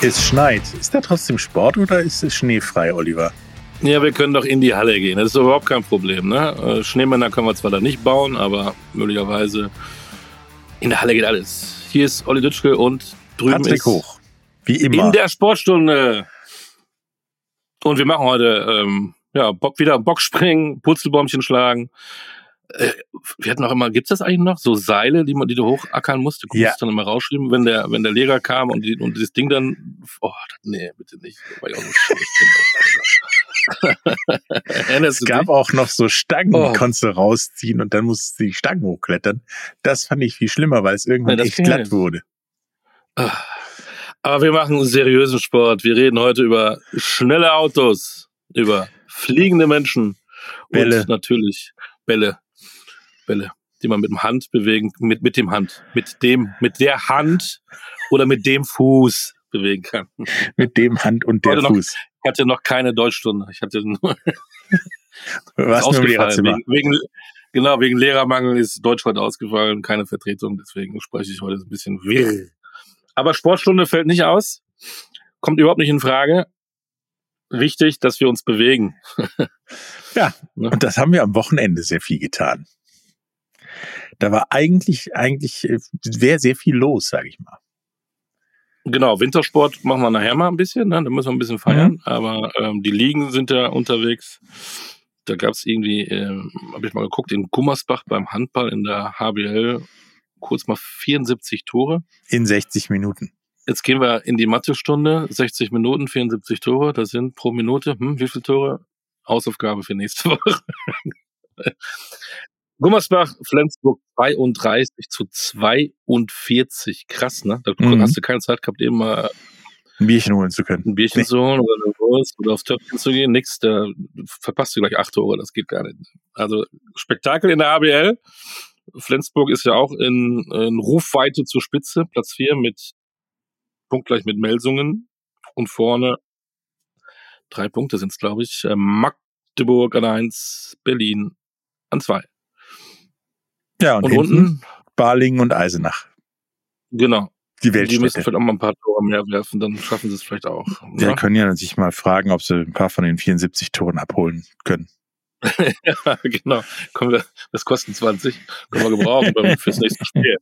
Es schneit. Ist da trotzdem Sport oder ist es schneefrei, Oliver? Ja, wir können doch in die Halle gehen. Das ist überhaupt kein Problem. Ne? Äh, Schneemänner können wir zwar da nicht bauen, aber möglicherweise in der Halle geht alles. Hier ist Olli Dütschke und drüben Patrick ist Hoch. Wie immer. in der Sportstunde. Und wir machen heute ähm, ja, Bock, wieder Bockspringen, Purzelbäumchen schlagen. Äh, wir hatten auch immer, gibt's das eigentlich noch? So Seile, die man, die du hochackern musst? Du Ja. musst dann immer rausschreiben, wenn der, wenn der Lehrer kam und, die, und dieses Ding dann, oh, nee, bitte nicht. War ja auch so schlecht. Es gab dich? auch noch so Stangen, Oh. die konntest du rausziehen und dann musst du die Stangen hochklettern. Das fand ich viel schlimmer, weil es irgendwann Ja, echt glatt nicht. wurde. Aber wir machen einen seriösen Sport. Wir reden heute über schnelle Autos, über fliegende Menschen Bälle. und natürlich Bälle. Bälle, die man mit dem Hand bewegen, mit, mit dem Hand, mit dem, mit der Hand oder mit dem Fuß bewegen kann. Mit dem Hand und der noch- Fuß. Ich hatte noch keine Deutschstunde. Ich hatte nur im ausgefallen. Wegen, wegen, genau, wegen Lehrermangel ist Deutsch heute ausgefallen, keine Vertretung, deswegen spreche ich heute ein bisschen wirr. Aber Sportstunde fällt nicht aus, kommt überhaupt nicht in Frage. Wichtig, dass wir uns bewegen. Ja, Ne? und das haben wir am Wochenende sehr viel getan. Da war eigentlich, eigentlich äh, sehr, sehr viel los, sage ich mal. Genau, Wintersport machen wir nachher mal ein bisschen, ne? da müssen wir ein bisschen feiern, aber ähm, die Ligen sind ja unterwegs. Da gab es irgendwie, ähm, habe ich mal geguckt, in Gummersbach beim Handball in der HBL kurz mal 74 Tore. In 60 Minuten. Jetzt gehen wir in die Mathestunde. 60 Minuten, 74 Tore. Das sind pro Minute, hm, wie viele Tore? Hausaufgabe für nächste Woche. Gummersbach, Flensburg 32 zu 42. Krass, ne? Da Mhm. hast du keine Zeit gehabt, eben mal Ein Bierchen holen zu können. ein Bierchen Nee. zu holen oder eine Wurst oder aufs Töpfchen zu gehen. Nix, da verpasst du gleich acht Tore. Das geht gar nicht. Also Spektakel in der ABL. Flensburg ist ja auch in, in Rufweite zur Spitze, Platz 4 mit punktgleich mit Melsungen und vorne drei Punkte sind es, glaube ich. äh, Magdeburg an eins, Berlin an zwei. Ja, und, Und, unten, Balingen und Eisenach. genau, Die die müssen Weltstädte. vielleicht auch mal ein paar Tore mehr werfen, dann schaffen sie es vielleicht auch. Die ne? können ja sich mal fragen, ob sie ein paar von den 74 Toren abholen können. Ja, genau. Können wir, das kosten 20, können wir gebrauchen fürs nächste Spiel.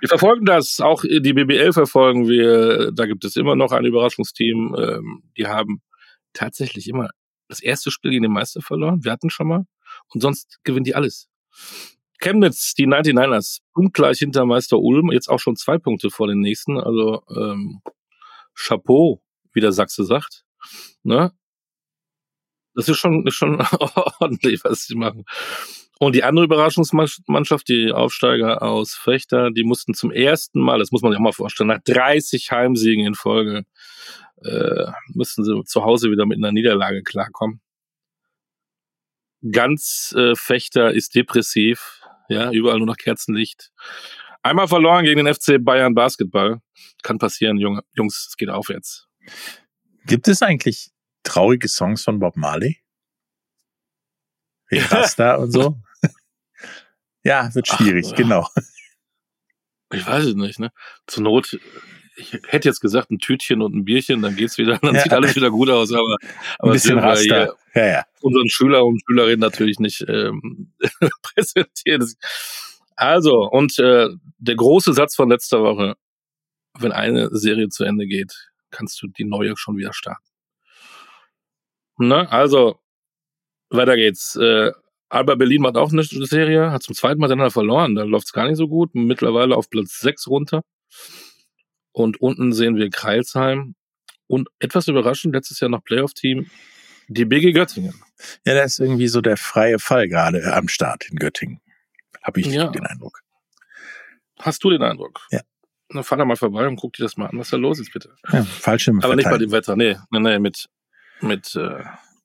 Wir verfolgen das, auch die BBL verfolgen wir. Da gibt es immer noch ein Überraschungsteam. Ähm, Die haben tatsächlich immer das erste Spiel gegen den Meister verloren. Wir hatten schon mal. Und sonst gewinnen die alles. Chemnitz, die 99ers, punktgleich hinter Meister Ulm, jetzt auch schon zwei Punkte vor den nächsten. Also ähm, Chapeau, wie der Sachse sagt. Ne? Das ist schon, ist schon ordentlich, was sie machen. Und die andere Überraschungsmannschaft, die Aufsteiger aus Fechter, die mussten zum ersten Mal, das muss man sich auch mal vorstellen, nach 30 Heimsiegen in Folge, äh, mussten sie zu Hause wieder mit einer Niederlage klarkommen. Ganz äh, Fechter ist depressiv, ja, überall nur noch Kerzenlicht. Einmal verloren gegen den FC Bayern Basketball. Kann passieren, Junge, Jungs, es geht aufwärts. Gibt es eigentlich traurige Songs von Bob Marley? Ja. Rasta und so? ja, wird schwierig, Ach, genau. Ich weiß es nicht, ne? Zur Not, ich hätte jetzt gesagt, ein Tütchen und ein Bierchen, dann geht's wieder, dann Ja. sieht alles wieder gut aus, aber, Ein aber bisschen wir Rasta. hier Ja, ja. unseren Schüler und Schülerinnen natürlich nicht ähm, präsentieren. Also, und äh, der große Satz von letzter Woche, wenn eine Serie zu Ende geht, kannst du die neue schon wieder starten. Ne? Also, weiter geht's. Äh, Alba Berlin macht auch eine Serie, hat zum zweiten Mal hintereinander verloren. Da läuft's gar nicht so gut. Mittlerweile auf Platz 6 runter. Und unten sehen wir Kreilsheim. Und etwas überraschend, letztes Jahr noch Playoff-Team, die BG Göttingen. Ja, da ist irgendwie so der freie Fall gerade am Start in Göttingen. Habe ich Ja. den Eindruck. Hast du den Eindruck? Ja. Dann fahr da mal vorbei und guck dir das mal an, was da los ist, bitte. Ja, Fallschirm Aber nicht bei dem Wetter, nee, nee, nee, mit, mit äh,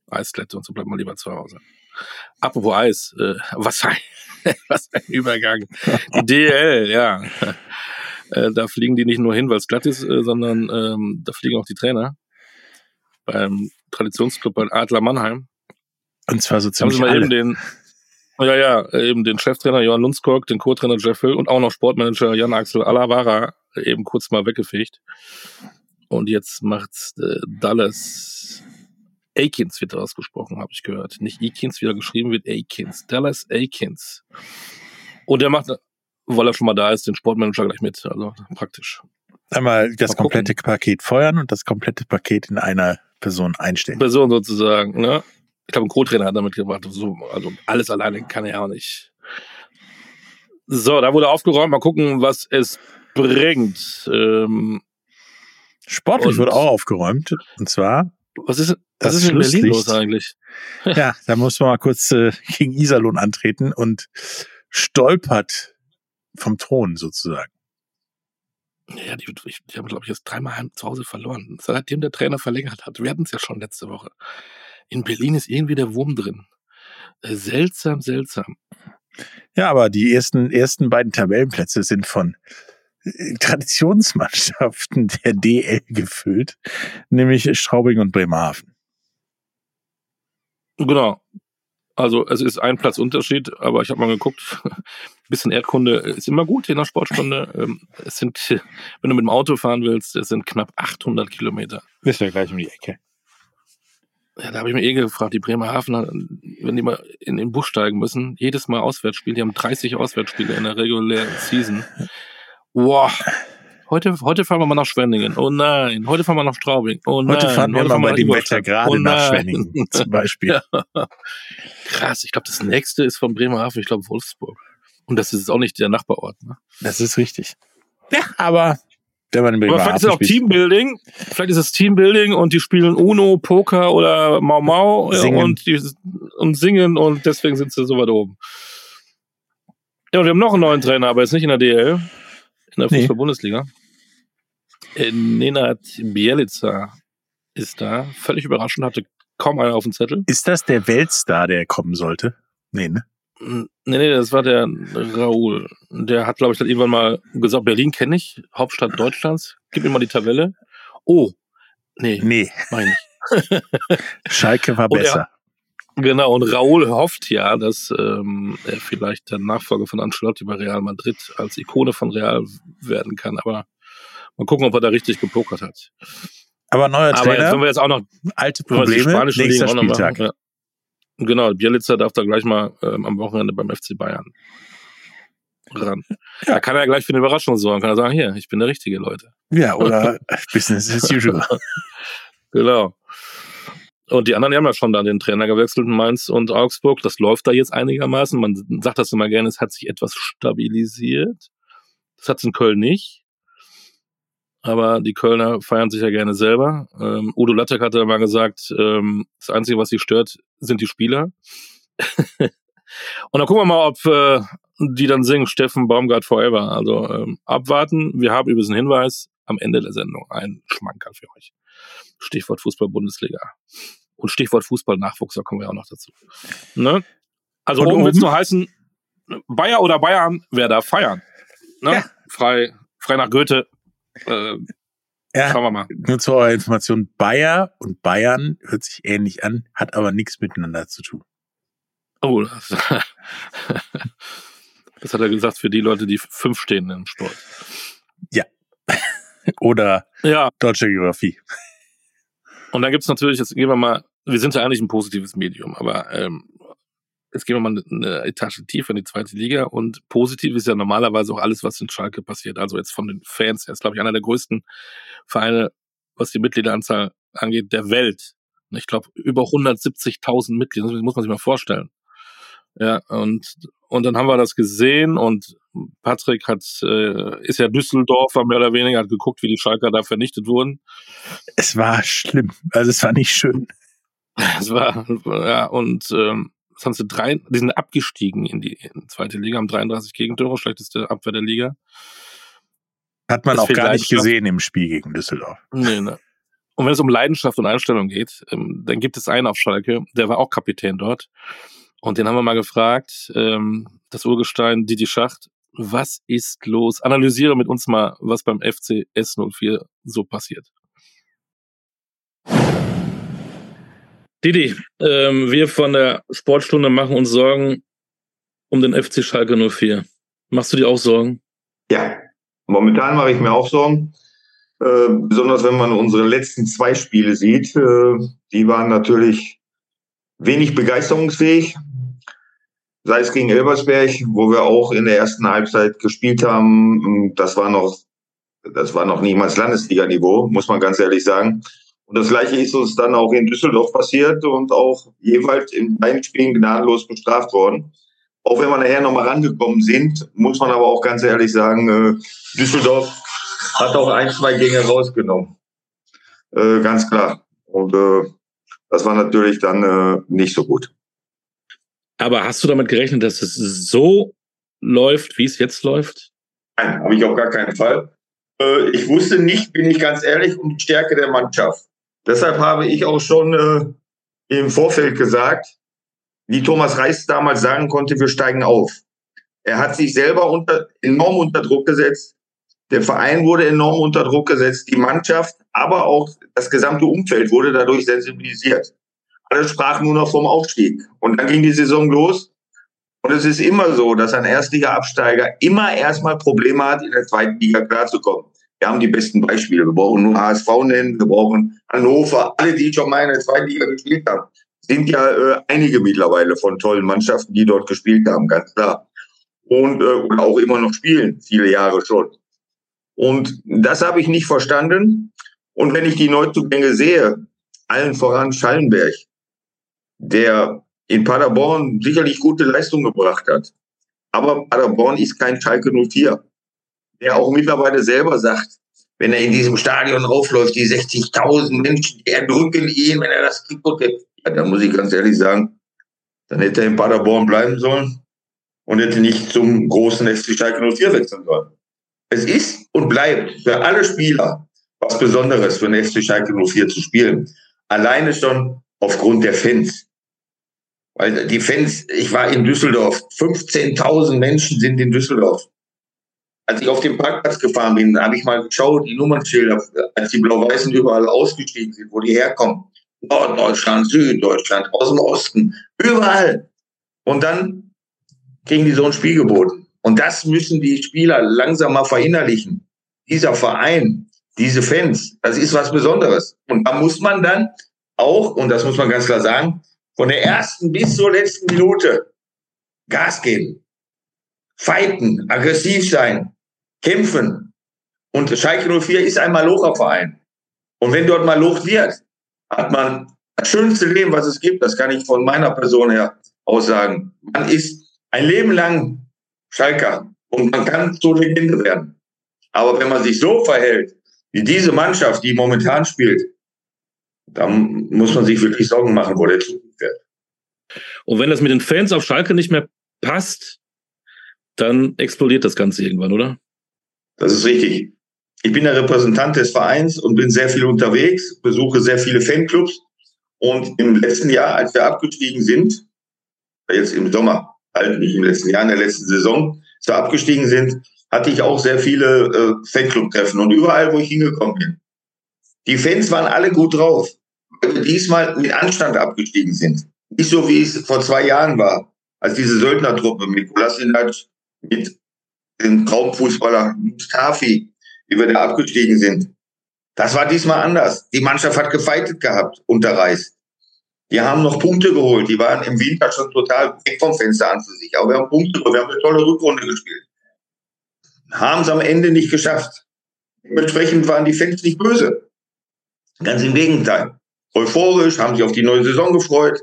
Eisklette und so bleibt mal lieber zu Hause. Apropos Eis, äh, was ein, was ein Übergang. Die DL, ja. Äh, da fliegen die nicht nur hin, weil es glatt ist, äh, sondern ähm, da fliegen auch die Trainer. Beim Traditionsclub bei Adler Mannheim. Und zwar so Jetzt haben sie ziemlich mal eben alle. den, ja, ja, eben den Cheftrainer Johann Lundskog, den Co-Trainer Jeff Hill und auch noch Sportmanager Jan-Axel Alavara eben kurz mal weggefegt. Und jetzt macht äh, Dallas Akins wird ausgesprochen, habe ich gehört. Nicht Akins, wie er geschrieben wird, Akins. Dallas Akins. Und der macht, weil er schon mal da ist, den Sportmanager gleich mit. Also praktisch. Einmal das mal komplette Paket feuern und das komplette Paket in einer Person einstellen. Person sozusagen, ne? Ich glaube, ein Co-Trainer hat damit gemacht. So, also alles alleine kann er auch nicht. So, da wurde aufgeräumt. Mal gucken, was es bringt. Ähm, Sportlich wurde auch aufgeräumt. Und zwar. Was ist, was ist in Berlin los eigentlich? Ja, da muss man mal kurz äh, gegen Iserlohn antreten und stolpert vom Thron sozusagen. Ja, die, die haben, glaube ich, jetzt dreimal zu Hause verloren. Seitdem der Trainer verlängert hat. Wir hatten es ja schon letzte Woche. In Berlin ist irgendwie der Wurm drin. Äh, seltsam, seltsam. Ja, aber die ersten, ersten beiden Tabellenplätze sind von äh, Traditionsmannschaften der DL gefüllt, nämlich Straubing und Bremerhaven. Genau. Also es ist ein Platzunterschied, aber ich habe mal geguckt, ein bisschen Erdkunde ist immer gut in der Sportstunde. Ähm, es sind, wenn du mit dem Auto fahren willst, es sind knapp 800 Kilometer. Ist ja gleich um die Ecke. Ja, da habe ich mir eh gefragt, die Bremerhaven, wenn die mal in den Bus steigen müssen, jedes Mal Auswärtsspiel, die haben 30 Auswärtsspiele in der regulären Season. Boah, Heute, heute fahren wir mal nach Schwenningen. Oh nein. Heute fahren wir nach Straubing. Oh nein. Heute fahren wir heute mal bei dem Wetter gerade oh nach Schwenningen zum Beispiel. Ja. Krass. Ich glaube, das nächste ist von Bremerhaven. Ich glaube, Wolfsburg. Und das ist auch nicht der Nachbarort. Ne? Das ist richtig. Ja, aber wenn man in Bremerhaven aber vielleicht ist es auch Teambuilding. Vielleicht ist es Teambuilding und die spielen Uno, Poker oder Mau Mau singen. Und, die, und singen und deswegen sind sie so weit oben. Ja, und wir haben noch einen neuen Trainer, aber jetzt nicht in der DL in der Fußball-Bundesliga. Nee. Äh, Nenad Bielica ist da. Völlig überraschend, hatte kaum einer auf dem Zettel. Ist das der Weltstar, der kommen sollte? Nee, ne? Nee, nee, das war der Raoul. Der hat, glaube ich, dann irgendwann mal gesagt, Berlin kenne ich, Hauptstadt Deutschlands. Gib mir mal die Tabelle. Oh, nee. Nee. Meine ich. Schalke war besser. Genau, und Raúl hofft ja, dass ähm, er vielleicht der Nachfolger von Ancelotti bei Real Madrid als Ikone von Real werden kann. Aber mal gucken, ob er da richtig gepokert hat. Aber neuer Trainer. Aber jetzt, wenn wir jetzt auch noch alte Probleme, nächster Spieltag. Ja. Genau, Bielitzer darf da gleich mal ähm, am Wochenende beim FC Bayern ran. Ja. Da kann er gleich für eine Überraschung sorgen. Kann er sagen, hier, ich bin der richtige, Leute. Ja, oder Business as usual. genau. Und die anderen die haben ja schon dann den Trainer gewechselt in Mainz und Augsburg. Das läuft da jetzt einigermaßen. Man sagt das immer gerne, es hat sich etwas stabilisiert. Das hat es in Köln nicht. Aber die Kölner feiern sich ja gerne selber. Ähm, Udo Lattek hatte mal gesagt, ähm, das Einzige, was sie stört, sind die Spieler. und dann gucken wir mal, ob äh, die dann singen Steffen Baumgart Forever. Also ähm, abwarten. Wir haben übrigens einen Hinweis am Ende der Sendung. Ein Schmankerl für euch. Stichwort Fußball-Bundesliga. Und Stichwort Fußball-Nachwuchs, da kommen wir auch noch dazu. Ne? Also oben wird es nur heißen, Bayer oder Bayern, wer da feiern. Ne? Ja. Frei, frei nach Goethe. Äh, ja, schauen wir mal. Nur zur eurer Information, Bayer und Bayern hört sich ähnlich an, hat aber nichts miteinander zu tun. Oh, das, das hat er gesagt für die Leute, die fünf stehen im Sport. Ja. Oder ja. deutsche Geografie. Und dann gibt's natürlich, jetzt gehen wir mal, wir sind ja eigentlich ein positives Medium, aber ähm, jetzt gehen wir mal eine Etage tiefer in die zweite Liga und positiv ist ja normalerweise auch alles, was in Schalke passiert. Also jetzt von den Fans her ist, glaube ich, einer der größten Vereine, was die Mitgliederanzahl angeht, der Welt. Ich glaube, über 170.000 Mitglieder, das muss man sich mal vorstellen. Ja, und, und dann haben wir das gesehen und Patrick hat, äh, ist ja Düsseldorfer mehr oder weniger, hat geguckt, wie die Schalker da vernichtet wurden. Es war schlimm. Also es war nicht schön. Es war, ja, und ähm, das haben sie drei, die sind abgestiegen in die, in die zweite Liga, haben 33 Gegentore, schlechteste Abwehr der Liga. Hat man das auch gar nicht gesehen im Spiel gegen Düsseldorf. Nee, ne. Und wenn es um Leidenschaft und Einstellung geht, ähm, dann gibt es einen auf Schalke, der war auch Kapitän dort. Und den haben wir mal gefragt, ähm, das Urgestein Didi Schacht, was ist los? Analysiere mit uns mal, was beim FC S04 so passiert. Didi, ähm, wir von der Sportstunde machen uns Sorgen um den FC Schalke 04. Machst du dir auch Sorgen? Ja, momentan mache ich mir auch Sorgen. Äh, besonders wenn man unsere letzten zwei Spiele sieht. Äh, die waren natürlich wenig begeisterungsfähig. Sei es gegen Elbersberg, wo wir auch in der ersten Halbzeit gespielt haben. Das war noch, das war noch niemals Landesliga-Niveau, muss man ganz ehrlich sagen. Und das Gleiche ist uns dann auch in Düsseldorf passiert und auch jeweils in beiden Spielen gnadenlos bestraft worden. Auch wenn wir nachher nochmal rangekommen sind, muss man aber auch ganz ehrlich sagen, äh, Düsseldorf hat auch ein, zwei Gänge rausgenommen. Äh, ganz klar. Und äh, das war natürlich dann nicht so gut. Aber hast du damit gerechnet, dass es so läuft, wie es jetzt läuft? Nein, habe ich auf gar keinen Fall. Ich wusste nicht, bin ich ganz ehrlich, um die Stärke der Mannschaft. Deshalb habe ich auch schon äh, im Vorfeld gesagt, wie Thomas Reis damals sagen konnte, wir steigen auf. Er hat sich selber unter, enorm unter Druck gesetzt. Der Verein wurde enorm unter Druck gesetzt, die Mannschaft, aber auch das gesamte Umfeld wurde dadurch sensibilisiert. Alle sprachen nur noch vom Aufstieg. Und dann ging die Saison los. Und es ist immer so, dass ein Erstliga-Absteiger immer erstmal Probleme hat, in der zweiten Liga klarzukommen. Wir haben die besten Beispiele. Wir brauchen nur HSV nennen, wir brauchen Hannover, alle, die schon mal in der zweiten Liga gespielt haben. Sind ja äh, einige mittlerweile von tollen Mannschaften, die dort gespielt haben, ganz klar. Und äh, auch immer noch spielen, viele Jahre schon. Und das habe ich nicht verstanden. Und wenn ich die Neuzugänge sehe, allen voran Schallenberg, der in Paderborn sicherlich gute Leistung gebracht hat. Aber Paderborn ist kein Schalke 04 der auch mittlerweile selber sagt, wenn er in diesem Stadion aufläuft, die 60.000 Menschen, die erdrücken ihn, wenn er das Trikot hat. Ja, dann muss ich ganz ehrlich sagen, dann hätte er in Paderborn bleiben sollen und hätte nicht zum großen FC Schalke 04 wechseln sollen. Es ist und bleibt für alle Spieler was Besonderes für den FC Schalke 04 zu spielen. Alleine schon aufgrund der Fans. Weil die Fans, ich war in Düsseldorf, 15.000 Menschen sind in Düsseldorf als ich auf dem Parkplatz gefahren bin, habe ich mal geschaut, die Nummernschilder, als die Blau-Weißen überall ausgestiegen sind, wo die herkommen. Norddeutschland, Süddeutschland, aus dem Osten, überall. Und dann kriegen die so ein Spiel geboten. Und das müssen die Spieler langsam mal verinnerlichen. Dieser Verein, diese Fans, das ist was Besonderes. Und da muss man dann auch, und das muss man ganz klar sagen, von der ersten bis zur letzten Minute Gas geben, fighten, aggressiv sein, kämpfen. Und Schalke 04 ist ein Malocher-Verein. Und wenn dort Maloch wird, hat man das schönste Leben, was es gibt. Das kann ich von meiner Person her aussagen. Man ist ein Leben lang Schalker und man kann zur Legende werden. Aber wenn man sich so verhält, wie diese Mannschaft, die momentan spielt, dann muss man sich wirklich Sorgen machen, wo der Zukunft wird. Und wenn das mit den Fans auf Schalke nicht mehr passt, dann explodiert das Ganze irgendwann, oder? Das ist richtig. Ich bin der Repräsentant des Vereins und bin sehr viel unterwegs, besuche sehr viele Fanclubs. Und im letzten Jahr, als wir abgestiegen sind, jetzt im Sommer, halt nicht im letzten Jahr, in der letzten Saison, als wir abgestiegen sind, hatte ich auch sehr viele äh, Fanclub-Treffen und überall, wo ich hingekommen bin. Die Fans waren alle gut drauf, weil wir diesmal mit Anstand abgestiegen sind. Nicht so, wie es vor zwei Jahren war, als diese Söldnertruppe mit Kolasinac, mit den Traumfußballer Mustafi, wie wir da abgestiegen sind. Das war diesmal anders. Die Mannschaft hat gefeitet gehabt unter Reis. Die haben noch Punkte geholt. Die waren im Winter schon total weg vom Fenster an für sich. Aber wir haben Punkte geholt. Wir haben eine tolle Rückrunde gespielt. Haben es am Ende nicht geschafft. Dementsprechend waren die Fans nicht böse. Ganz im Gegenteil. Euphorisch, haben sich auf die neue Saison gefreut,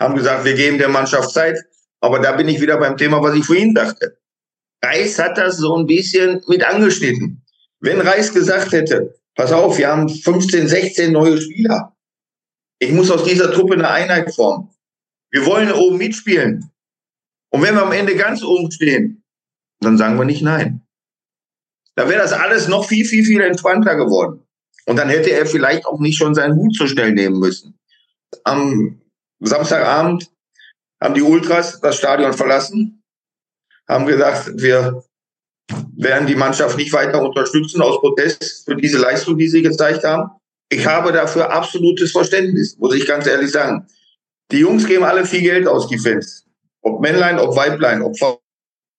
haben gesagt, wir geben der Mannschaft Zeit. Aber da bin ich wieder beim Thema, was ich vorhin dachte. Reis hat das so ein bisschen mit angeschnitten. Wenn Reis gesagt hätte, pass auf, wir haben 15, 16 neue Spieler. Ich muss aus dieser Truppe eine Einheit formen. Wir wollen oben mitspielen. Und wenn wir am Ende ganz oben stehen, dann sagen wir nicht nein. Da wäre das alles noch viel, viel, viel entspannter geworden. Und dann hätte er vielleicht auch nicht schon seinen Hut so schnell nehmen müssen. Am Samstagabend haben die Ultras das Stadion verlassen haben gesagt, wir werden die Mannschaft nicht weiter unterstützen aus Protest für diese Leistung, die sie gezeigt haben. Ich habe dafür absolutes Verständnis, muss ich ganz ehrlich sagen. Die Jungs geben alle viel Geld aus, die Fans. Ob Männlein, ob Weiblein, ob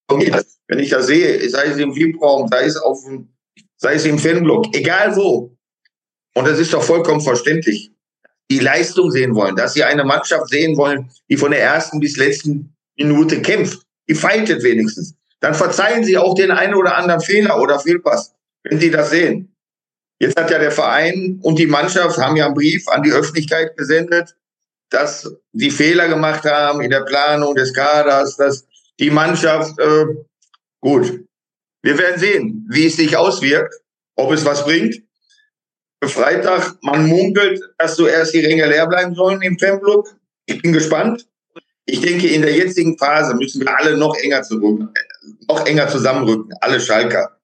Familie. Wenn ich das sehe, sei es im VIP-Raum, sei es auf dem, sei es im Fanblock, egal wo. Und das ist doch vollkommen verständlich. Die Leistung sehen wollen, dass sie eine Mannschaft sehen wollen, die von der ersten bis letzten Minute kämpft. Die fightet wenigstens. Dann verzeihen sie auch den einen oder anderen Fehler oder Fehlpass, wenn sie das sehen. Jetzt hat ja der Verein und die Mannschaft haben ja einen Brief an die Öffentlichkeit gesendet, dass sie Fehler gemacht haben in der Planung des Kaders, dass die Mannschaft, äh, gut, wir werden sehen, wie es sich auswirkt, ob es was bringt. Freitag, man munkelt, dass zuerst die Ränge leer bleiben sollen im Fanclub. Ich bin gespannt. Ich denke, in der jetzigen Phase müssen wir alle noch enger zurück, noch enger zusammenrücken, alle Schalker.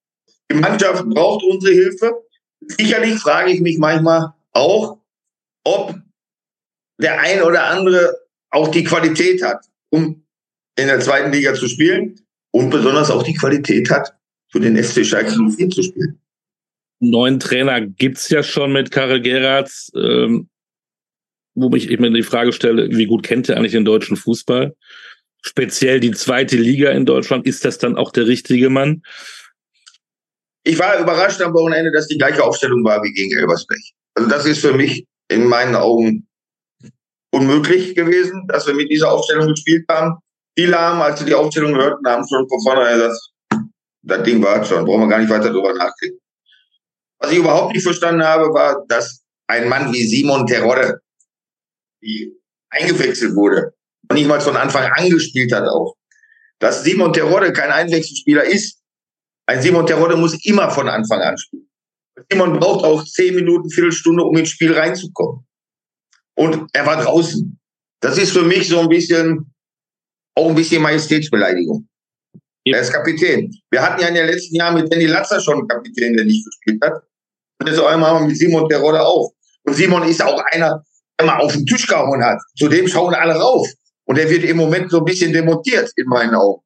Die Mannschaft braucht unsere Hilfe. Sicherlich frage ich mich manchmal auch, ob der ein oder andere auch die Qualität hat, um in der zweiten Liga zu spielen und besonders auch die Qualität hat, für den FC Schalke 04 zu spielen. Neuen Trainer gibt's ja schon mit Karel Geratz, wo ich mir die Frage stelle, wie gut kennt er eigentlich den deutschen Fußball? Speziell die zweite Liga in Deutschland, ist das dann auch der richtige Mann? Ich war überrascht am Wochenende, dass die gleiche Aufstellung war wie gegen Elversberg. Also das ist für mich in meinen Augen unmöglich gewesen, dass wir mit dieser Aufstellung gespielt haben. Viele haben, als sie die Aufstellung hörten, haben schon von vornherein gesagt, das Ding war schon, brauchen wir gar nicht weiter drüber nachdenken. Was ich überhaupt nicht verstanden habe, war, dass ein Mann wie Simon Terodde eingewechselt wurde und nicht mal von Anfang an gespielt hat auch. Dass Simon Terodde kein Einwechselspieler ist, ein Simon Terodde muss immer von Anfang an spielen. Simon braucht auch zehn Minuten, Viertelstunde, um ins Spiel reinzukommen. Und er war draußen. Das ist für mich so ein bisschen, auch ein bisschen Majestätsbeleidigung. Ja. Er ist Kapitän. Wir hatten ja in den letzten Jahren mit Danny Latzer schon einen Kapitän, der nicht gespielt hat. Und jetzt einmal haben wir mit Simon Terodde auch. Und Simon ist auch einer, mal auf den Tisch gehauen hat. Zu dem schauen alle rauf. Und er wird im Moment so ein bisschen demontiert, in meinen Augen.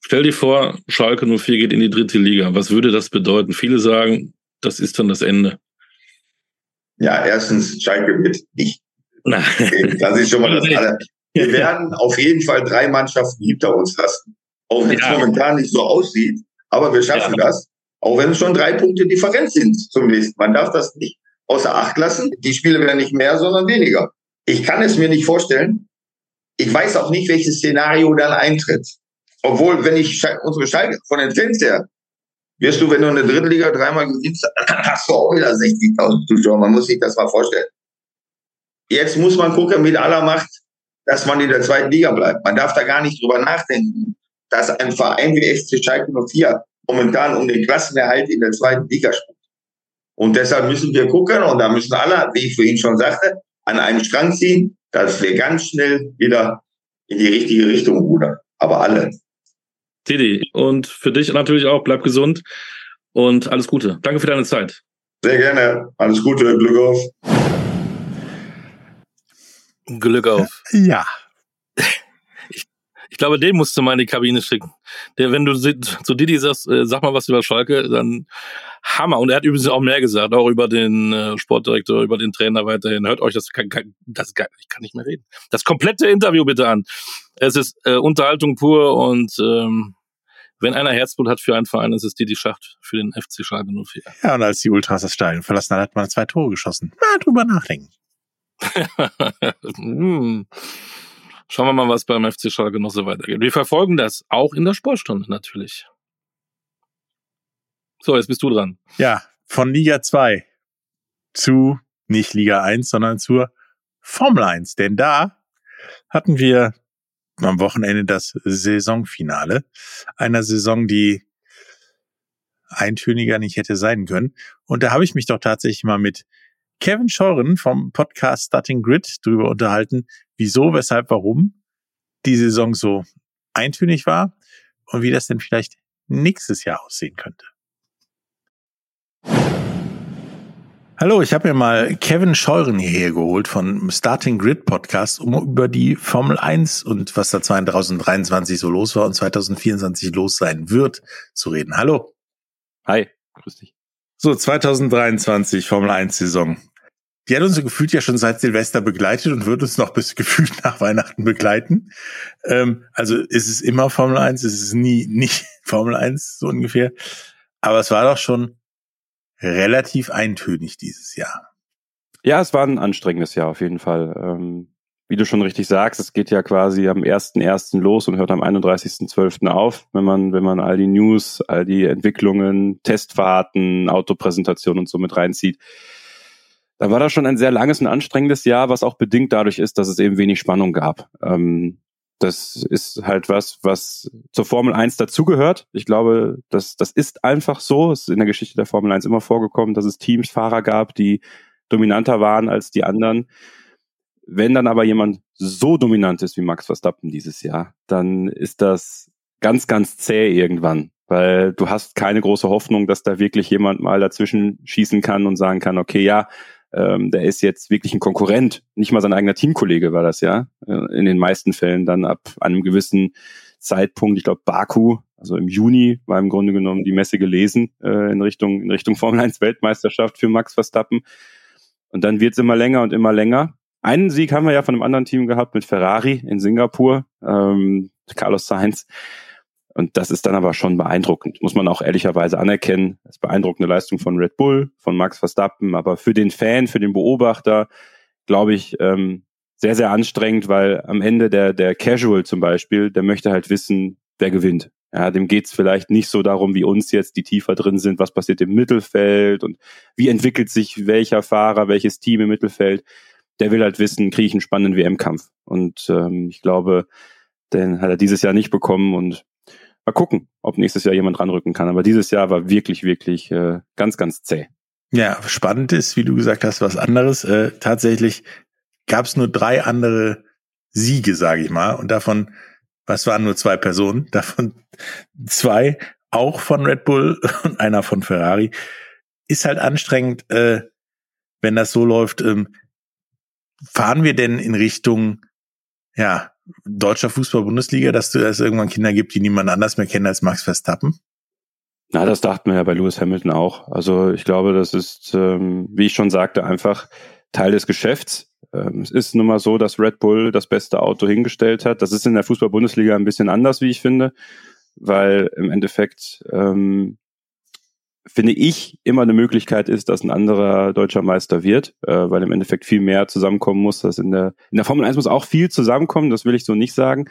Stell dir vor, Schalke 04 geht in die dritte Liga. Was würde das bedeuten? Viele sagen, das ist dann das Ende. Ja, erstens, Schalke wird nicht. Das ist schon mal das alle. Wir werden auf jeden Fall drei Mannschaften hinter uns lassen. Auch wenn es ja. momentan nicht so aussieht, aber wir schaffen ja. das. Auch wenn es schon drei Punkte Differenz sind zumindest. Man darf das nicht außer Acht lassen. Die Spiele werden nicht mehr, sondern weniger. Ich kann es mir nicht vorstellen. Ich weiß auch nicht, welches Szenario dann eintritt. Obwohl, wenn ich unsere Schalke von den Fans her, wirst du, wenn du in der dritten Liga dreimal gewinnst, hast du auch wieder 60.000 Zuschauer. Man muss sich das mal vorstellen. Jetzt muss man gucken mit aller Macht, dass man in der zweiten Liga bleibt. Man darf da gar nicht drüber nachdenken, dass ein Verein wie FC Schalke 04 momentan um den Klassenerhalt in der zweiten Liga spielt. Und deshalb müssen wir gucken, und da müssen alle, wie ich vorhin schon sagte, an einen Strang ziehen, dass wir ganz schnell wieder in die richtige Richtung rudern. Aber alle. Didi. Und für dich natürlich auch, bleib gesund und alles Gute. Danke für deine Zeit. Sehr gerne. Alles Gute, Glück auf. Glück auf. Ja. Ich, ich glaube, den musst du mal in die Kabine schicken. Der, wenn du zu Didi sagst, äh, sag mal was über Schalke, dann Hammer. Und er hat übrigens auch mehr gesagt, auch über den äh, Sportdirektor, über den Trainer weiterhin. Hört euch das, kann, kann, das kann, ich kann nicht mehr reden. Das komplette Interview bitte an. Es ist äh, Unterhaltung pur und ähm, wenn einer Herzblut hat für einen Verein, ist es Didi Schacht für den FC Schalke 04. Ja, und als die Ultras das Stadion verlassen hat, hat man zwei Tore geschossen. Mal drüber nachdenken. hm. Schauen wir mal, was beim FC Schalke noch so weitergeht. Wir verfolgen das auch in der Sportstunde natürlich. So, jetzt bist du dran. Ja, von Liga 2 zu nicht Liga 1, sondern zur Formel 1. Denn da hatten wir am Wochenende das Saisonfinale einer Saison, die eintöniger nicht hätte sein können. Und da habe ich mich doch tatsächlich mal mit Kevin Scheuren vom Podcast Starting Grid darüber unterhalten, wieso, weshalb, warum die Saison so eintönig war und wie das denn vielleicht nächstes Jahr aussehen könnte. Hallo, ich habe mir mal Kevin Scheuren hierher geholt von Starting Grid Podcast, um über die Formel 1 und was da 2023 so los war und 2024 los sein wird zu reden. Hallo. Hi, grüß dich. So, 2023 Formel 1 Saison. Die hat uns so gefühlt ja schon seit Silvester begleitet und wird uns noch bis gefühlt nach Weihnachten begleiten. Ähm, also ist es immer Formel 1, ist es nie nicht Formel 1, so ungefähr. aber es war doch schon relativ eintönig dieses Jahr. Ja, es war ein anstrengendes Jahr auf jeden Fall. Ähm, wie du schon richtig sagst, es geht ja quasi am 1.1. los und hört am 31.12. auf, wenn man, wenn man all die News, all die Entwicklungen, Testfahrten, Autopräsentationen und so mit reinzieht. Da war das schon ein sehr langes und anstrengendes Jahr, was auch bedingt dadurch ist, dass es eben wenig Spannung gab. Ähm, das ist halt was, was zur Formel 1 dazugehört. Ich glaube, das, das ist einfach so. Es ist in der Geschichte der Formel 1 immer vorgekommen, dass es Teams, Fahrer gab, die dominanter waren als die anderen. Wenn dann aber jemand so dominant ist wie Max Verstappen dieses Jahr, dann ist das ganz, ganz zäh irgendwann, weil du hast keine große Hoffnung, dass da wirklich jemand mal dazwischen schießen kann und sagen kann, okay, ja, ähm, der ist jetzt wirklich ein Konkurrent, nicht mal sein eigener Teamkollege war das ja, äh, in den meisten Fällen dann ab einem gewissen Zeitpunkt, ich glaube Baku, also im Juni war im Grunde genommen die Messe gelesen äh, in Richtung in Richtung Formel 1 Weltmeisterschaft für Max Verstappen und dann wird's immer länger und immer länger. Einen Sieg haben wir ja von einem anderen Team gehabt mit Ferrari in Singapur, ähm, Carlos Sainz. Und das ist dann aber schon beeindruckend, muss man auch ehrlicherweise anerkennen. Das ist beeindruckende Leistung von Red Bull, von Max Verstappen, aber für den Fan, für den Beobachter, glaube ich, ähm, sehr, sehr anstrengend, weil am Ende der, der Casual zum Beispiel, der möchte halt wissen, wer gewinnt. Ja, dem geht's vielleicht nicht so darum, wie uns jetzt, die tiefer drin sind, was passiert im Mittelfeld und wie entwickelt sich welcher Fahrer, welches Team im Mittelfeld. Der will halt wissen, kriege ich einen spannenden WM-Kampf. Und ähm, ich glaube, den hat er dieses Jahr nicht bekommen und mal gucken, ob nächstes Jahr jemand ranrücken kann. Aber dieses Jahr war wirklich, wirklich äh, ganz, ganz zäh. Ja, spannend ist, wie du gesagt hast, was anderes. Äh, tatsächlich gab es nur drei andere Siege, sage ich mal, und davon was waren nur zwei Personen, davon zwei auch von Red Bull und einer von Ferrari. Ist halt anstrengend, äh, wenn das so läuft. Ähm, fahren wir denn in Richtung, ja, deutscher Fußball-Bundesliga, dass es irgendwann Kinder gibt, die niemand anders mehr kennen als Max Verstappen? Na, das dachten wir ja bei Lewis Hamilton auch. Also ich glaube, das ist, ähm, wie ich schon sagte, einfach Teil des Geschäfts. Ähm, es ist nun mal so, dass Red Bull das beste Auto hingestellt hat. Das ist in der Fußball-Bundesliga ein bisschen anders, wie ich finde, weil im Endeffekt ähm, finde ich immer eine Möglichkeit ist, dass ein anderer deutscher Meister wird, äh, weil im Endeffekt viel mehr zusammenkommen muss. Das in der in der Formel 1 muss auch viel zusammenkommen, das will ich so nicht sagen.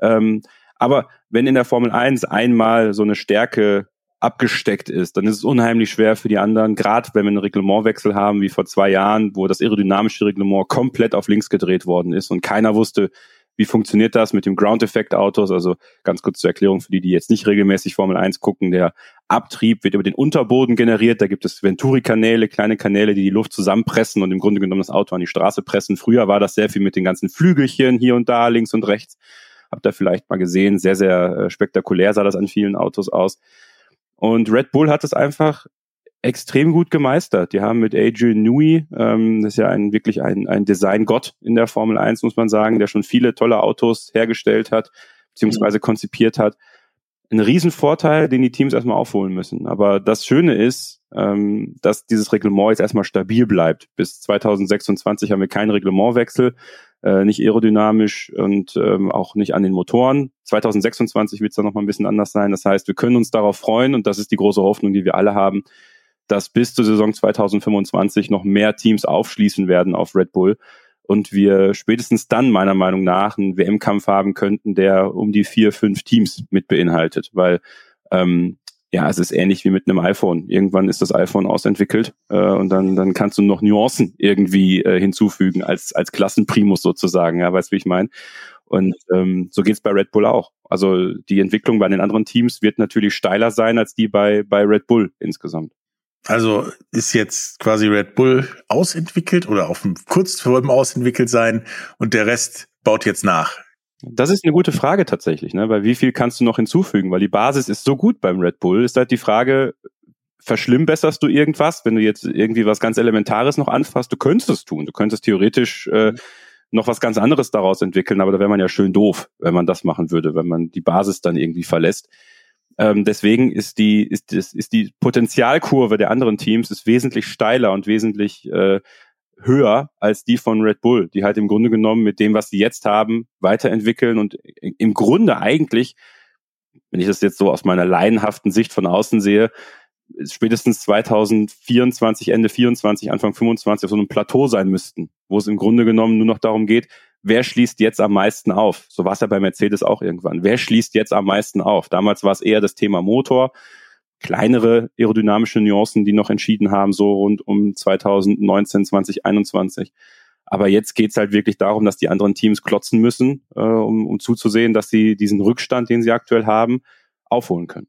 Ähm, aber wenn in der Formel 1 einmal so eine Stärke abgesteckt ist, dann ist es unheimlich schwer für die anderen, gerade wenn wir einen Reglementwechsel haben, wie vor zwei Jahren, wo das aerodynamische Reglement komplett auf links gedreht worden ist und keiner wusste, wie funktioniert das mit dem Ground-Effekt-Autos? Also ganz kurz zur Erklärung für die, die jetzt nicht regelmäßig Formel 1 gucken. Der Abtrieb wird über den Unterboden generiert. Da gibt es Venturi-Kanäle, kleine Kanäle, die die Luft zusammenpressen und im Grunde genommen das Auto an die Straße pressen. Früher war das sehr viel mit den ganzen Flügelchen hier und da, links und rechts. Habt ihr vielleicht mal gesehen. Sehr, sehr äh, spektakulär sah das an vielen Autos aus. Und Red Bull hat es einfach extrem gut gemeistert. Die haben mit Adrian Newey, ähm, das ist ja ein, wirklich ein, ein Design-Gott in der Formel 1, muss man sagen, der schon viele tolle Autos hergestellt hat, beziehungsweise konzipiert hat. Ein Riesenvorteil, den die Teams erstmal aufholen müssen. Aber das Schöne ist, ähm, dass dieses Reglement jetzt erstmal stabil bleibt. Bis 2026 haben wir keinen Reglementwechsel äh, nicht aerodynamisch und ähm, auch nicht an den Motoren. 2026 wird es dann nochmal ein bisschen anders sein. Das heißt, wir können uns darauf freuen und das ist die große Hoffnung, die wir alle haben, dass bis zur Saison 2025 noch mehr Teams aufschließen werden auf Red Bull und wir spätestens dann meiner Meinung nach einen WM-Kampf haben könnten, der um die vier, fünf Teams mit beinhaltet, weil ähm, ja, es ist ähnlich wie mit einem iPhone. Irgendwann ist das iPhone ausentwickelt äh, und dann, dann kannst du noch Nuancen irgendwie äh, hinzufügen als, als Klassenprimus sozusagen, ja, weißt du, wie ich meine? Und ähm, so geht's bei Red Bull auch. Also die Entwicklung bei den anderen Teams wird natürlich steiler sein als die bei, bei Red Bull insgesamt. Also ist jetzt quasi Red Bull ausentwickelt oder auf dem kurz vor dem Ausentwickelt sein und der Rest baut jetzt nach. Das ist eine gute Frage tatsächlich, ne? weil wie viel kannst du noch hinzufügen? Weil die Basis ist so gut beim Red Bull, ist halt die Frage, verschlimmbesserst du irgendwas, wenn du jetzt irgendwie was ganz Elementares noch anfasst? Du könntest es tun, du könntest theoretisch äh, noch was ganz anderes daraus entwickeln, aber da wäre man ja schön doof, wenn man das machen würde, wenn man die Basis dann irgendwie verlässt. Ähm, deswegen ist die, ist, ist, ist die Potenzialkurve der anderen Teams ist wesentlich steiler und wesentlich äh, höher als die von Red Bull, die halt im Grunde genommen mit dem, was sie jetzt haben, weiterentwickeln und im Grunde eigentlich, wenn ich das jetzt so aus meiner laienhaften Sicht von außen sehe, spätestens 2024, Ende 24, Anfang 25 auf so einem Plateau sein müssten, wo es im Grunde genommen nur noch darum geht, wer schließt jetzt am meisten auf? So war es ja bei Mercedes auch irgendwann. Wer schließt jetzt am meisten auf? Damals war es eher das Thema Motor, kleinere aerodynamische Nuancen, die noch entschieden haben, so rund um 2019, 2021. Aber jetzt geht's halt wirklich darum, dass die anderen Teams klotzen müssen, äh, um, um zuzusehen, dass sie diesen Rückstand, den sie aktuell haben, aufholen können.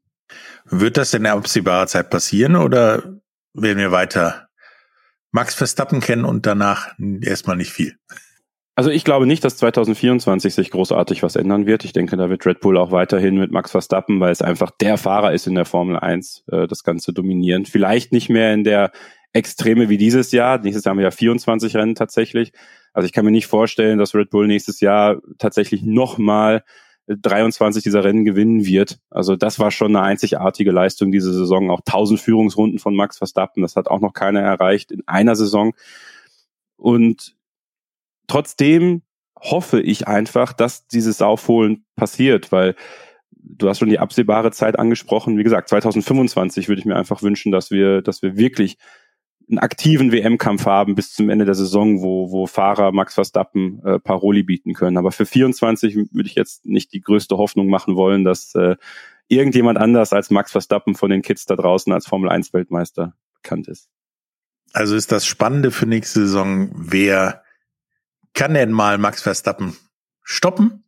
Wird das in absehbarer Zeit passieren oder werden wir weiter Max Verstappen kennen und danach erstmal nicht viel? Also ich glaube nicht, dass 2024 sich großartig was ändern wird. Ich denke, da wird Red Bull auch weiterhin mit Max Verstappen, weil es einfach der Fahrer ist in der Formel 1, äh, das Ganze dominieren. Vielleicht nicht mehr in der Extreme wie dieses Jahr. Nächstes Jahr haben wir ja 24 Rennen tatsächlich. Also ich kann mir nicht vorstellen, dass Red Bull nächstes Jahr tatsächlich nochmal 23 dieser Rennen gewinnen wird. Also das war schon eine einzigartige Leistung diese Saison. Auch 1000 Führungsrunden von Max Verstappen, das hat auch noch keiner erreicht in einer Saison. Und trotzdem hoffe ich einfach, dass dieses Aufholen passiert, weil du hast schon die absehbare Zeit angesprochen. Wie gesagt, 2025 würde ich mir einfach wünschen, dass wir, dass wir wirklich einen aktiven WM-Kampf haben bis zum Ende der Saison, wo, wo Fahrer Max Verstappen äh, Paroli bieten können. Aber für 24 würde ich jetzt nicht die größte Hoffnung machen wollen, dass äh, irgendjemand anders als Max Verstappen von den Kids da draußen als Formel 1 Weltmeister bekannt ist. Also ist das Spannende für nächste Saison, wer kann denn mal Max Verstappen stoppen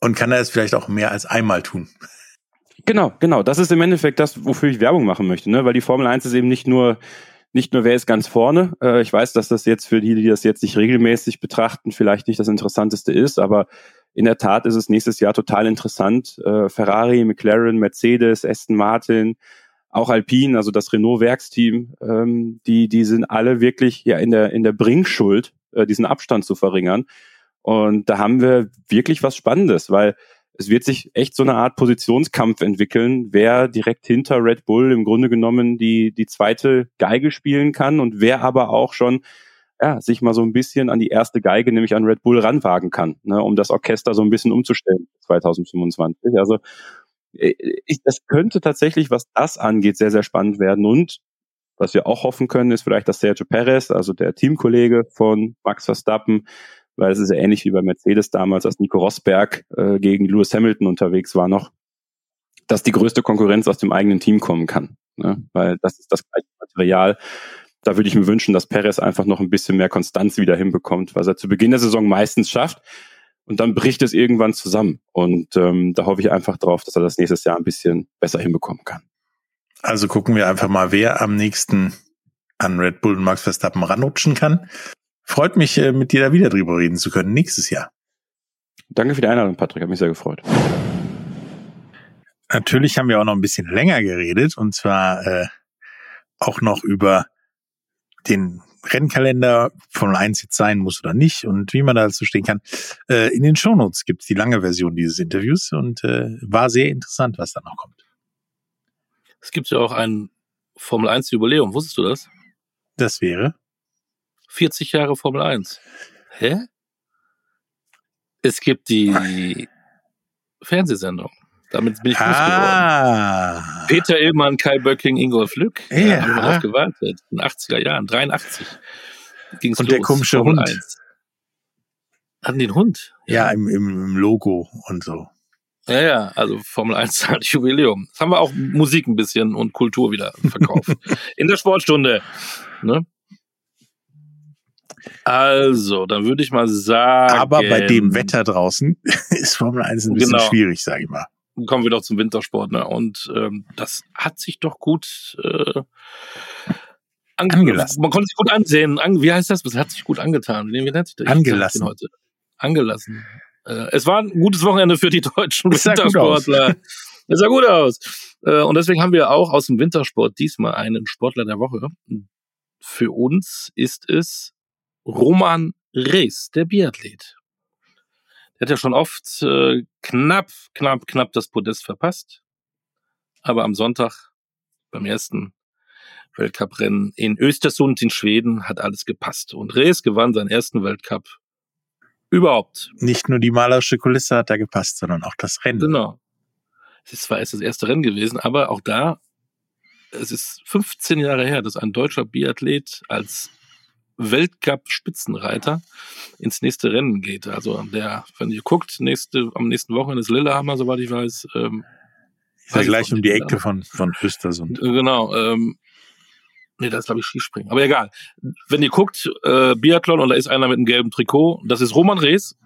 und kann er es vielleicht auch mehr als einmal tun? Genau, genau. Das ist im Endeffekt das, wofür ich Werbung machen möchte, ne? Weil die Formel 1 ist eben nicht nur nicht nur wer ist ganz vorne. Äh, ich weiß, dass das jetzt für die, die das jetzt nicht regelmäßig betrachten, vielleicht nicht das Interessanteste ist, aber in der Tat ist es nächstes Jahr total interessant. Äh, Ferrari, McLaren, Mercedes, Aston Martin, auch Alpine, also das Renault-Werksteam, ähm, die, die sind alle wirklich ja in der, in der Bringschuld, äh, diesen Abstand zu verringern. Und da haben wir wirklich was Spannendes, weil es wird sich echt so eine Art Positionskampf entwickeln, wer direkt hinter Red Bull im Grunde genommen die, die zweite Geige spielen kann und wer aber auch schon ja, sich mal so ein bisschen an die erste Geige, nämlich an Red Bull ranwagen kann, ne, um das Orchester so ein bisschen umzustellen 2025. Also äh, ich, das könnte tatsächlich, was das angeht, sehr, sehr spannend werden. Und was wir auch hoffen können, ist vielleicht, dass Sergio Perez, also der Teamkollege von Max Verstappen, weil es ist ja ähnlich wie bei Mercedes damals, als Nico Rosberg äh, gegen Lewis Hamilton unterwegs war noch, dass die größte Konkurrenz aus dem eigenen Team kommen kann. Ne? Weil das ist das gleiche Material. Da würde ich mir wünschen, dass Perez einfach noch ein bisschen mehr Konstanz wieder hinbekommt, was er zu Beginn der Saison meistens schafft. Und dann bricht es irgendwann zusammen. Und ähm, da hoffe ich einfach drauf, dass er das nächstes Jahr ein bisschen besser hinbekommen kann. Also gucken wir einfach mal, wer am nächsten an Red Bull und Max Verstappen ranrutschen kann. Freut mich, äh, mit dir da wieder drüber reden zu können nächstes Jahr. Danke für die Einladung, Patrick. Hat mich sehr gefreut. Natürlich haben wir auch noch ein bisschen länger geredet und zwar äh, auch noch über den Rennkalender Formel 1 jetzt sein muss oder nicht und wie man dazu stehen kann. Äh, in den Shownotes gibt es die lange Version dieses Interviews und äh, war sehr interessant, was da noch kommt. Es gibt ja auch ein Formel 1 Jubiläum, wusstest du das? Das wäre? 40 Jahre Formel 1. Hä? Es gibt die Fernsehsendung. Damit bin ich groß ah. geworden. Peter Illmann, Kai Böcking, Ingolf Lück. Ja. ja haben wir darauf gewartet. In den 80er Jahren, 83 ging's Und los. der komische Formel Hund. 1. Hatten den Hund? Ja, ja im, im, Logo und so. Ja, ja, also Formel 1 hat Jubiläum. Jetzt haben wir auch Musik ein bisschen und Kultur wieder verkauft. In der Sportstunde. Ne? Also, dann würde ich mal sagen. Aber bei dem Wetter draußen ist Formel 1 ein bisschen genau. schwierig, sage ich mal. Kommen wir doch zum Wintersport, ne? Und ähm, das hat sich doch gut äh, ange angelassen. Man konnte sich gut ansehen. An, wie heißt das? Das hat sich gut angetan. Wie nennt sich das? Angelassen. Heute. Angelassen. Äh, es war ein gutes Wochenende für die deutschen das Wintersportler. Das sah gut aus. Äh, und deswegen haben wir auch aus dem Wintersport diesmal einen Sportler der Woche. Für uns ist es Roman Rees, der Biathlet. Der hat ja schon oft äh, knapp, knapp, knapp das Podest verpasst. Aber am Sonntag beim ersten Weltcuprennen in Östersund in Schweden hat alles gepasst. Und Rees gewann seinen ersten Weltcup überhaupt. Nicht nur die malerische Kulisse hat da gepasst, sondern auch das Rennen. Genau. Es ist zwar erst das erste Rennen gewesen, aber auch da es ist 15 Jahre her, dass ein deutscher Biathlet als Weltcup-Spitzenreiter ins nächste Rennen geht. Also der, wenn ihr guckt, nächste, am nächsten Wochenende ist Lillehammer, soweit ich weiß. Ähm, ist ja gleich um die Ecke von, von Östersund. Genau. Ähm, nee, das ist, glaube ich, Skispringen. Aber egal. Wenn ihr guckt, äh, Biathlon und da ist einer mit einem gelben Trikot, das ist Roman Rees,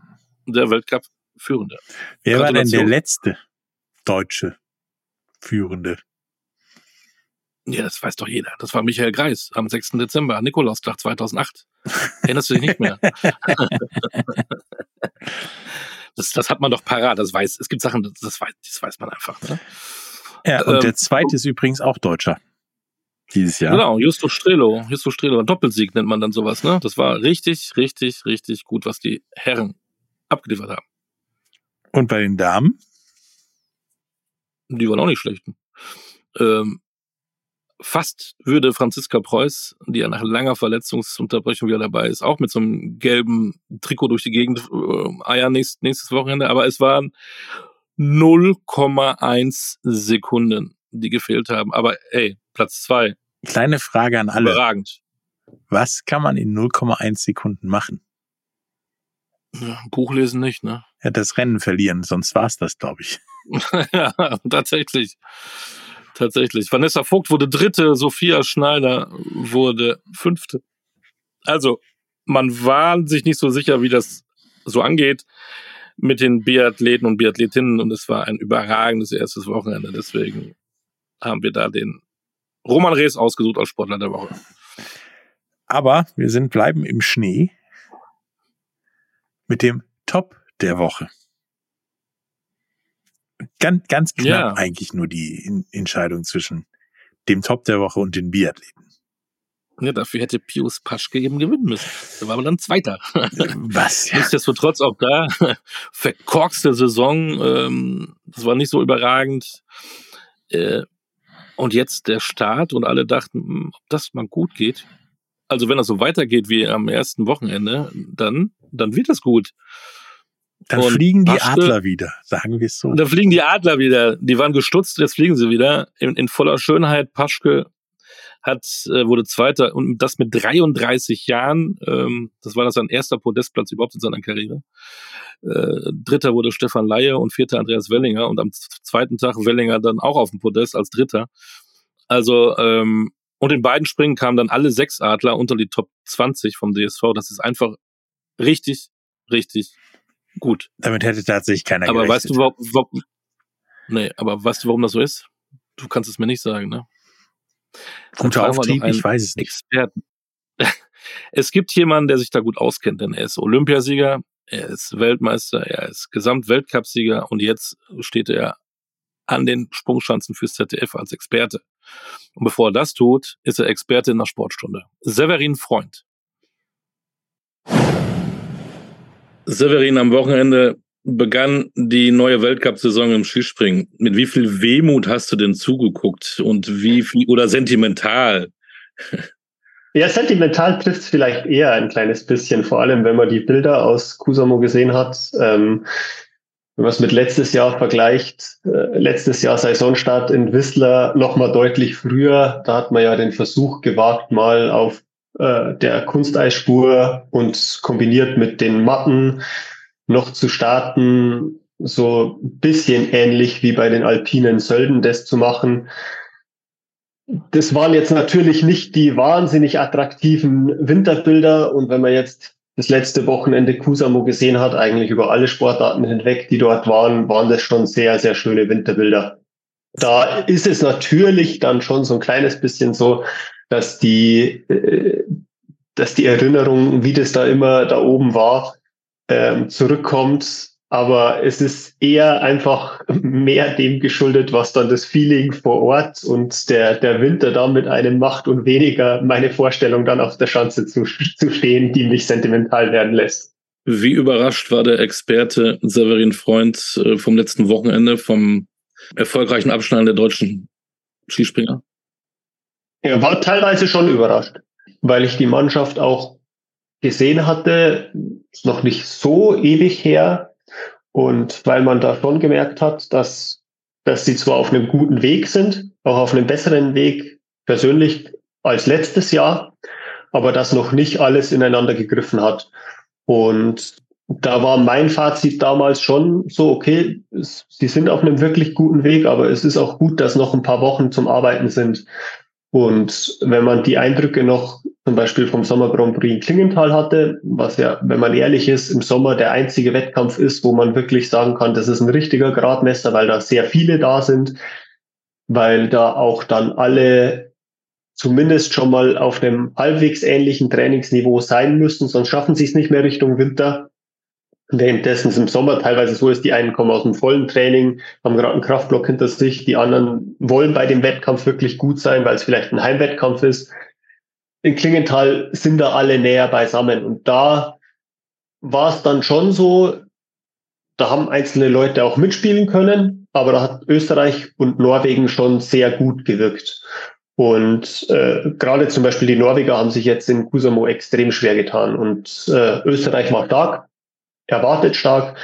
der Weltcup-Führende. Wer war denn der letzte deutsche Führende? Ja, das weiß doch jeder. Das war Michael Greis am 6. Dezember, Nikolaustag 2008. Erinnerst du dich nicht mehr? das, das hat man doch parat. Das weiß. Es gibt Sachen, das, weiß, das weiß man einfach. Ne? Ja, und ähm, der zweite ist übrigens auch Deutscher. Dieses Jahr. Genau, Justo Strelo. Justo Strelo. Doppelsieg nennt man dann sowas, ne? Das war richtig, richtig, richtig gut, was die Herren abgeliefert haben. Und bei den Damen? Die waren auch nicht schlecht. Ähm, fast würde Franziska Preuß, die ja nach langer Verletzungsunterbrechung wieder dabei ist, auch mit so einem gelben Trikot durch die Gegend äh, eiern nächst, nächstes Wochenende. Aber es waren 0,1 Sekunden, die gefehlt haben. Aber ey, Platz zwei. Kleine Frage an alle. Überragend. Was kann man in 0,1 Sekunden machen? Ja, Buch lesen nicht, ne? Ja, das Rennen verlieren, sonst war's das, glaube ich. ja, tatsächlich. Tatsächlich. Vanessa Vogt wurde dritte, Sophia Schneider wurde fünfte. Also, man war sich nicht so sicher, wie das so angeht mit den Biathleten und Biathletinnen und es war ein überragendes erstes Wochenende. Deswegen haben wir da den Roman Rees ausgesucht als Sportler der Woche. Aber wir sind bleiben im Schnee mit dem Top der Woche ganz, ganz knapp ja. eigentlich nur die Entscheidung zwischen dem Top der Woche und den Biathleten. Ja, dafür hätte Pius Paschke eben gewinnen müssen. Der war aber dann Zweiter. Was? Ja. Nichtsdestotrotz auch da verkorkste Saison. Ähm, das war nicht so überragend. Äh, und jetzt der Start und alle dachten, hm, ob das mal gut geht. Also wenn das so weitergeht wie am ersten Wochenende, dann, dann wird das gut. Dann und fliegen die Paschke, Adler wieder, sagen wir es so. Dann fliegen die Adler wieder. Die waren gestutzt, jetzt fliegen sie wieder. In, in voller Schönheit. Paschke hat, äh, wurde Zweiter und das mit 33 Jahren. Ähm, das war das sein erster Podestplatz überhaupt in seiner Karriere. Äh, Dritter wurde Stefan Laie und vierter Andreas Wellinger und am zweiten Tag Wellinger dann auch auf dem Podest als Dritter. Also ähm, und in beiden Springen kamen dann alle sechs Adler unter die Top 20 vom DSV. Das ist einfach richtig, richtig gut. Damit hätte tatsächlich keiner Aber gerechnet. weißt du, warum, warum, nee, aber weißt du, warum das so ist? Du kannst es mir nicht sagen, ne? Guter Auftrieb, ich weiß es nicht. Experten. Es gibt jemanden, der sich da gut auskennt, denn er ist Olympiasieger, er ist Weltmeister, er ist Gesamtweltcupsieger und jetzt steht er an den Sprungschanzen fürs ZDF als Experte. Und bevor er das tut, ist er Experte in der Sportstunde. Severin Freund. Severin, am Wochenende begann die neue Weltcup-Saison im Skispringen. Mit wie viel Wehmut hast du denn zugeguckt und wie viel oder sentimental? Ja, sentimental trifft es vielleicht eher ein kleines bisschen, vor allem wenn man die Bilder aus Kusamo gesehen hat. Ähm, wenn man es mit letztes Jahr vergleicht, äh, letztes Jahr Saisonstart in Whistler noch mal deutlich früher, da hat man ja den Versuch gewagt, mal auf äh, der Kunsteisspur und kombiniert mit den Matten noch zu starten, so ein bisschen ähnlich wie bei den alpinen Sölden das zu machen. Das waren jetzt natürlich nicht die wahnsinnig attraktiven Winterbilder und wenn man jetzt das letzte Wochenende Kusamo gesehen hat, eigentlich über alle Sportarten hinweg, die dort waren, waren das schon sehr, sehr schöne Winterbilder. Da ist es natürlich dann schon so ein kleines bisschen so, dass die, äh, dass die Erinnerung, wie das da immer da oben war, ähm, zurückkommt. Aber es ist eher einfach mehr dem geschuldet, was dann das Feeling vor Ort und der, der Winter da mit einem macht und weniger meine Vorstellung dann auf der Schanze zu, zu stehen, die mich sentimental werden lässt. Wie überrascht war der Experte Severin Freund äh, vom letzten Wochenende, vom erfolgreichen Abschneiden der deutschen Skispringer? Er war teilweise schon überrascht, weil ich die Mannschaft auch gesehen hatte, ist noch nicht so ewig her. Und weil man da schon gemerkt hat, dass, dass sie zwar auf einem guten Weg sind, auch auf einem besseren Weg persönlich als letztes Jahr, aber das noch nicht alles ineinander gegriffen hat. Und da war mein Fazit damals schon so, okay, es, sie sind auf einem wirklich guten Weg, aber es ist auch gut, dass noch ein paar Wochen zum Arbeiten sind. Und wenn man die Eindrücke noch zum Beispiel vom Sommer Grand Prix in Klingenthal hatte, was ja, wenn man ehrlich ist, im Sommer der einzige Wettkampf ist, wo man wirklich sagen kann, das ist ein richtiger Gradmesser, weil da sehr viele da sind, weil da auch dann alle zumindest schon mal auf einem halbwegs ähnlichen Trainingsniveau sein müssen, sonst schaffen sie es nicht mehr Richtung Winter. Währenddessen es im Sommer teilweise so ist, die einen kommen aus dem vollen Training, haben gerade einen Kraftblock hinter sich, die anderen wollen bei dem Wettkampf wirklich gut sein, weil es vielleicht ein Heimwettkampf ist. In Klingenthal sind da alle näher beisammen und da war es dann schon so, da haben einzelne Leute auch mitspielen können, aber da hat Österreich und Norwegen schon sehr gut gewirkt. Und äh, gerade zum Beispiel die Norweger haben sich jetzt in Kusamo extrem schwer getan und äh, Österreich war stark, erwartet stark,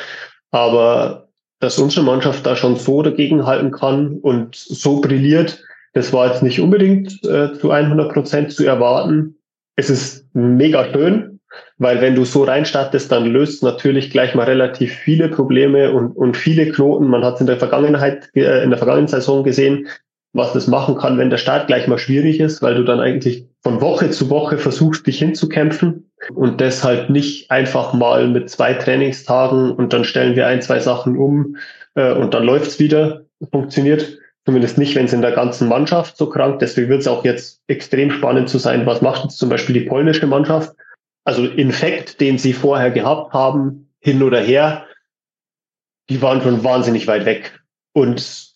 aber dass unsere Mannschaft da schon so dagegen halten kann und so brilliert, das war jetzt nicht unbedingt äh, zu 100 Prozent zu erwarten. Es ist mega schön, weil wenn du so reinstartest, dann löst natürlich gleich mal relativ viele Probleme und, und viele Knoten. Man hat es in der Vergangenheit, äh, in der vergangenen Saison gesehen, was das machen kann, wenn der Start gleich mal schwierig ist, weil du dann eigentlich von Woche zu Woche versuchst, dich hinzukämpfen und deshalb nicht einfach mal mit zwei Trainingstagen und dann stellen wir ein, zwei Sachen um äh, und dann läuft's wieder, funktioniert. Zumindest nicht, wenn es in der ganzen Mannschaft so krank. Deswegen wird es auch jetzt extrem spannend zu sein, was macht jetzt zum Beispiel die polnische Mannschaft. Also Infekt, den sie vorher gehabt haben, hin oder her, die waren schon wahnsinnig weit weg. Und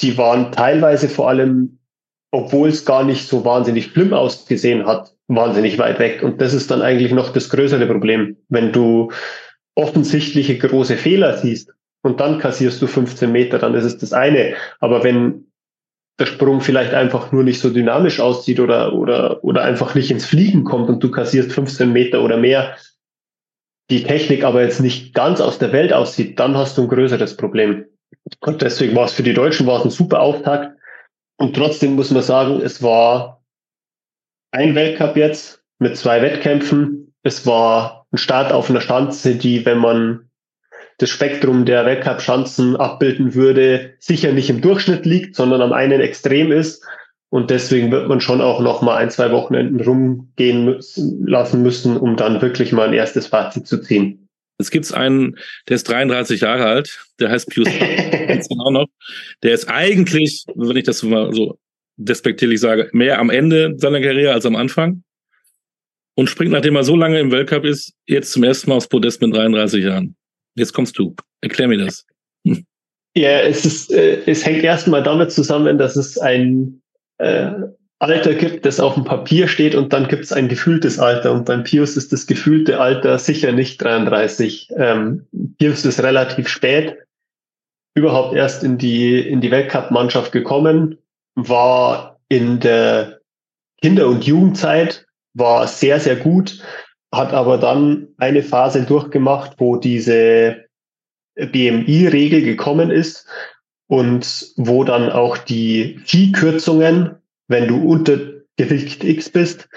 die waren teilweise vor allem, obwohl es gar nicht so wahnsinnig schlimm ausgesehen hat, wahnsinnig weit weg. Und das ist dann eigentlich noch das größere Problem. Wenn du offensichtliche große Fehler siehst und dann kassierst du 15 Meter, dann ist es das eine. Aber wenn der Sprung vielleicht einfach nur nicht so dynamisch aussieht oder, oder, oder einfach nicht ins Fliegen kommt und du kassierst 15 Meter oder mehr, die Technik aber jetzt nicht ganz aus der Welt aussieht, dann hast du ein größeres Problem. Und deswegen war es für die Deutschen war es ein super Auftakt. Und trotzdem muss man sagen, es war ein Weltcup jetzt mit zwei Wettkämpfen. Es war ein Start auf einer Schanze, die, wenn man das Spektrum der Weltcup-Schanzen abbilden würde, sicher nicht im Durchschnitt liegt, sondern am einen Extrem ist. Und deswegen wird man schon auch noch mal ein, zwei Wochenenden rumgehen müssen, lassen müssen, um dann wirklich mal ein erstes Fazit zu ziehen. Es gibt einen, der ist 33 Jahre alt, der heißt Pius auch noch. Der ist eigentlich, wenn ich das mal so despektierlich sage, mehr am Ende seiner Karriere als am Anfang. Und springt, nachdem er so lange im Weltcup ist, jetzt zum ersten Mal aufs Podest mit 33 Jahren. Jetzt kommst du. Erklär mir das. Ja, es ist, äh, es hängt erstmal damit zusammen, dass es ein äh, Alter gibt, das auf dem Papier steht und dann gibt es ein gefühltes Alter. Und beim Pius ist das gefühlte Alter sicher nicht 33. Ähm, Pius ist relativ spät überhaupt erst in die, in die Weltcup-Mannschaft gekommen, war in der Kinder- und Jugendzeit, war sehr, sehr gut, hat aber dann eine Phase durchgemacht, wo diese BMI-Regel gekommen ist und wo dann auch die Viehkürzungen wenn du unter Gewicht X bist,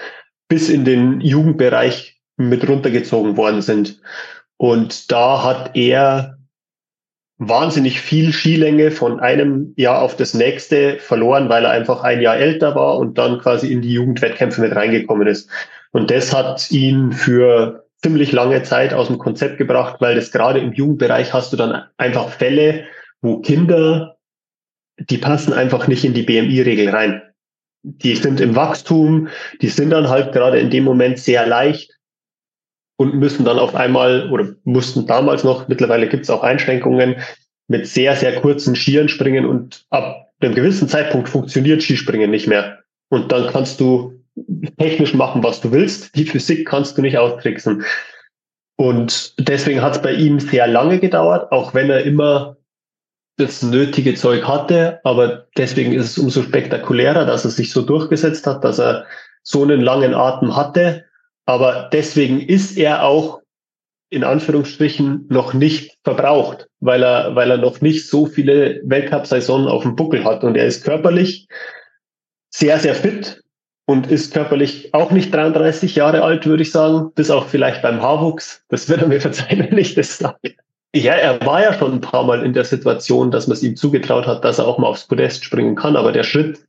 bis in den Jugendbereich mit runtergezogen worden sind. Und da hat er wahnsinnig viel Skilänge von einem Jahr auf das nächste verloren, weil er einfach ein Jahr älter war und dann quasi in die Jugendwettkämpfe mit reingekommen ist. Und das hat ihn für ziemlich lange Zeit aus dem Konzept gebracht, weil das gerade im Jugendbereich hast du dann einfach Fälle, wo Kinder, die passen einfach nicht in die BMI-Regel rein die sind im Wachstum, die sind dann halt gerade in dem Moment sehr leicht und müssen dann auf einmal oder mussten damals noch, mittlerweile gibt es auch Einschränkungen, mit sehr, sehr kurzen Skiern springen und ab einem gewissen Zeitpunkt funktioniert Skispringen nicht mehr. Und dann kannst du technisch machen, was du willst. Die Physik kannst du nicht austricksen. Und deswegen hat es bei ihm sehr lange gedauert, auch wenn er immer das nötige Zeug hatte, aber deswegen ist es umso spektakulärer, dass er sich so durchgesetzt hat, dass er so einen langen Atem hatte. Aber deswegen ist er auch in Anführungsstrichen noch nicht verbraucht, weil er, weil er noch nicht so viele Weltcup-Saisonen auf dem Buckel hat. Und er ist körperlich sehr, sehr fit und ist körperlich auch nicht 33 Jahre alt, würde ich sagen, bis auch vielleicht beim Haarwuchs. Das wird er mir verzeihen, wenn ich das sage. Ja, er war ja schon ein paar Mal in der Situation, dass man es ihm zugetraut hat, dass er auch mal aufs Podest springen kann. Aber der Schritt,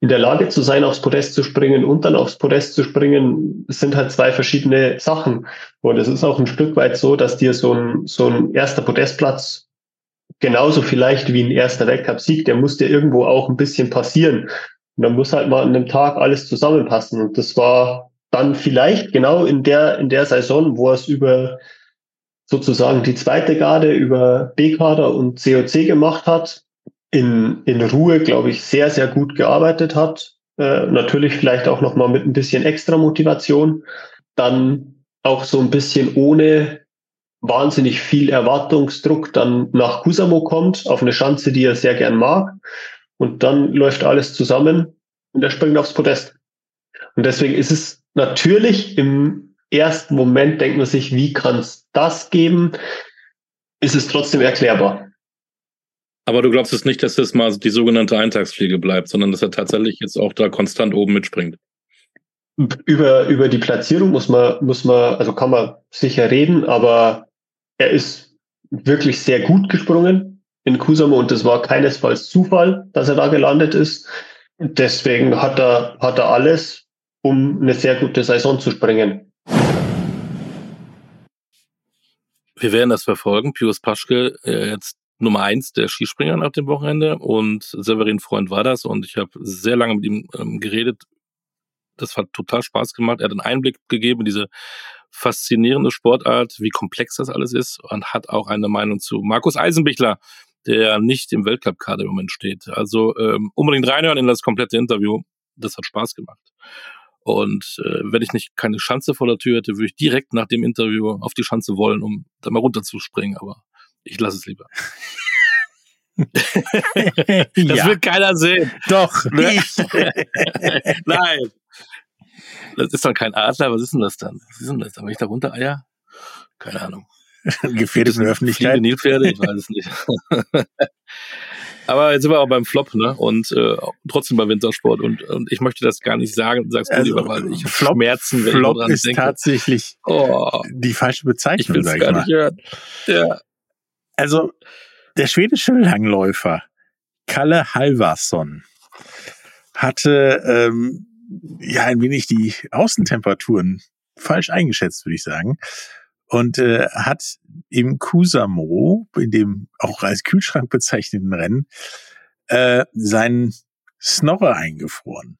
in der Lage zu sein, aufs Podest zu springen und dann aufs Podest zu springen, sind halt zwei verschiedene Sachen. Und es ist auch ein Stück weit so, dass dir so ein, so ein erster Podestplatz genauso vielleicht wie ein erster Weltcup-Sieg, der muss dir irgendwo auch ein bisschen passieren. Und dann muss halt mal an einem Tag alles zusammenpassen. Und das war dann vielleicht genau in der, in der Saison, wo er es über sozusagen die zweite Garde, über B-Kader und COC gemacht hat, in, in Ruhe, glaube ich, sehr, sehr gut gearbeitet hat. Äh, natürlich vielleicht auch nochmal mit ein bisschen extra Motivation. Dann auch so ein bisschen ohne wahnsinnig viel Erwartungsdruck dann nach Kusamo kommt, auf eine Schanze, die er sehr gern mag. Und dann läuft alles zusammen und er springt aufs Podest. Und deswegen ist es natürlich im ersten Moment, denkt man sich, wie kann es das geben? Ist es trotzdem erklärbar. Aber du glaubst es nicht, dass das mal die sogenannte Eintagsfliege bleibt, sondern dass er tatsächlich jetzt auch da konstant oben mitspringt. Über, über die Platzierung muss man, muss man, also kann man sicher reden, aber er ist wirklich sehr gut gesprungen in Kusamo und das war keinesfalls Zufall, dass er da gelandet ist. Deswegen hat er, hat er alles, um eine sehr gute Saison zu springen. Wir werden das verfolgen. Pius Paschke, äh, jetzt Nummer eins der Skispringer nach dem Wochenende und Severin Freund war das und ich habe sehr lange mit ihm ähm, geredet. Das hat total Spaß gemacht. Er hat einen Einblick gegeben in diese faszinierende Sportart, wie komplex das alles ist und hat auch eine Meinung zu Markus Eisenbichler, der nicht im Weltcup-Kader im Moment steht. Also ähm, unbedingt reinhören in das komplette Interview. Das hat Spaß gemacht. Und äh, wenn ich nicht keine Schanze vor der Tür hätte, würde ich direkt nach dem Interview auf die Schanze wollen, um da mal runterzuspringen. Aber ich lasse es lieber. das ja. wird keiner sehen. Doch. Ne? Nein. Das ist dann kein Adler. Was ist denn das dann? Was ist denn das dann? Wenn ich da runter eier? Keine Ahnung. Gefährdete Öffentlichkeit. Nilpferde, ich weiß es nicht. Aber jetzt sind wir auch beim Flop, ne? Und äh, trotzdem bei Wintersport. Und, und ich möchte das gar nicht sagen, sagst du also, lieber, weil ich Flop, Schmerzen, wenn Flop ich dran ist denke. tatsächlich oh, die falsche Bezeichnung, ich sag ich gar mal. Nicht hören. Ja. Also, der schwedische Langläufer Kalle Halvarsson hatte ähm, ja ein wenig die Außentemperaturen falsch eingeschätzt, würde ich sagen und äh, hat im Kusamo, in dem auch als Kühlschrank bezeichneten Rennen, äh, seinen Snorre eingefroren.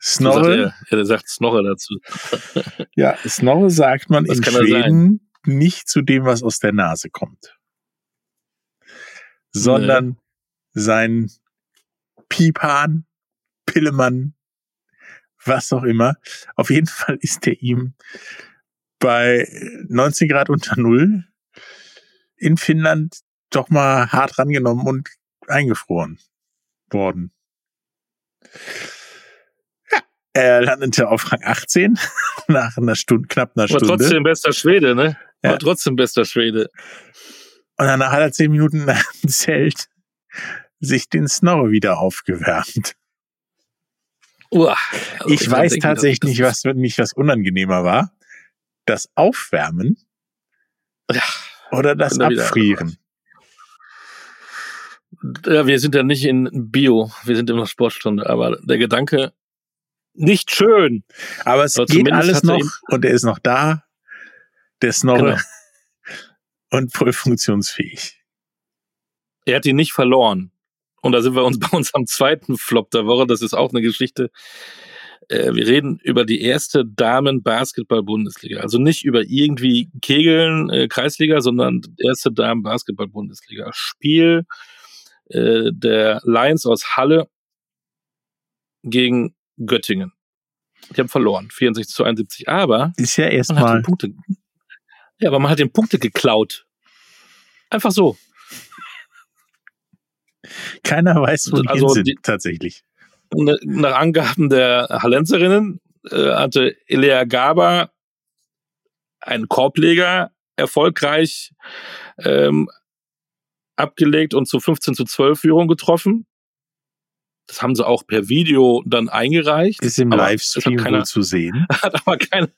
Snorre. Er, er sagt Snorre dazu. ja, Snorre sagt man was in Schweden nicht zu dem, was aus der Nase kommt, sondern nee. sein Pipan, Pillemann, was auch immer. Auf jeden Fall ist er ihm bei 19 Grad unter Null in Finnland doch mal hart rangenommen und eingefroren worden. Ja, er landete auf Rang 18 nach einer Stunde, knapp einer Stunde. War trotzdem bester Schwede, ne? War ja. trotzdem bester Schwede. Und danach hat er zehn Minuten nach dem Zelt sich den Snorre wieder aufgewärmt. Uah, also ich, ich weiß denken, tatsächlich nicht, was nicht was unangenehmer war das Aufwärmen ja, oder das Abfrieren? Ja, wir sind ja nicht in Bio, wir sind in der Sportstunde, aber der Gedanke, nicht schön. Aber es aber geht alles noch und er ist noch da, der Snorre genau. und voll funktionsfähig. Er hat ihn nicht verloren. Und da sind wir uns bei uns am zweiten Flop der Woche. Das ist auch eine Geschichte, äh, wir reden über die erste Damen-Basketball-Bundesliga. Also nicht über irgendwie Kegeln, äh, Kreisliga, sondern erste Damen-Basketball-Bundesliga. Spiel äh, der Lions aus Halle gegen Göttingen. Die haben verloren, 64 zu 71. Aber ist ja erstmal. Ja, aber man hat den Punkte geklaut. Einfach so. Keiner weiß, wo die also sind, die, tatsächlich. Nach Angaben der Hallenzerinnen äh, hatte Elea Gaba einen Korbleger erfolgreich ähm, abgelegt und zu 15 zu 12 Führung getroffen. Das haben sie auch per Video dann eingereicht. Ist im Livestream keiner, zu sehen. Hat aber, kein,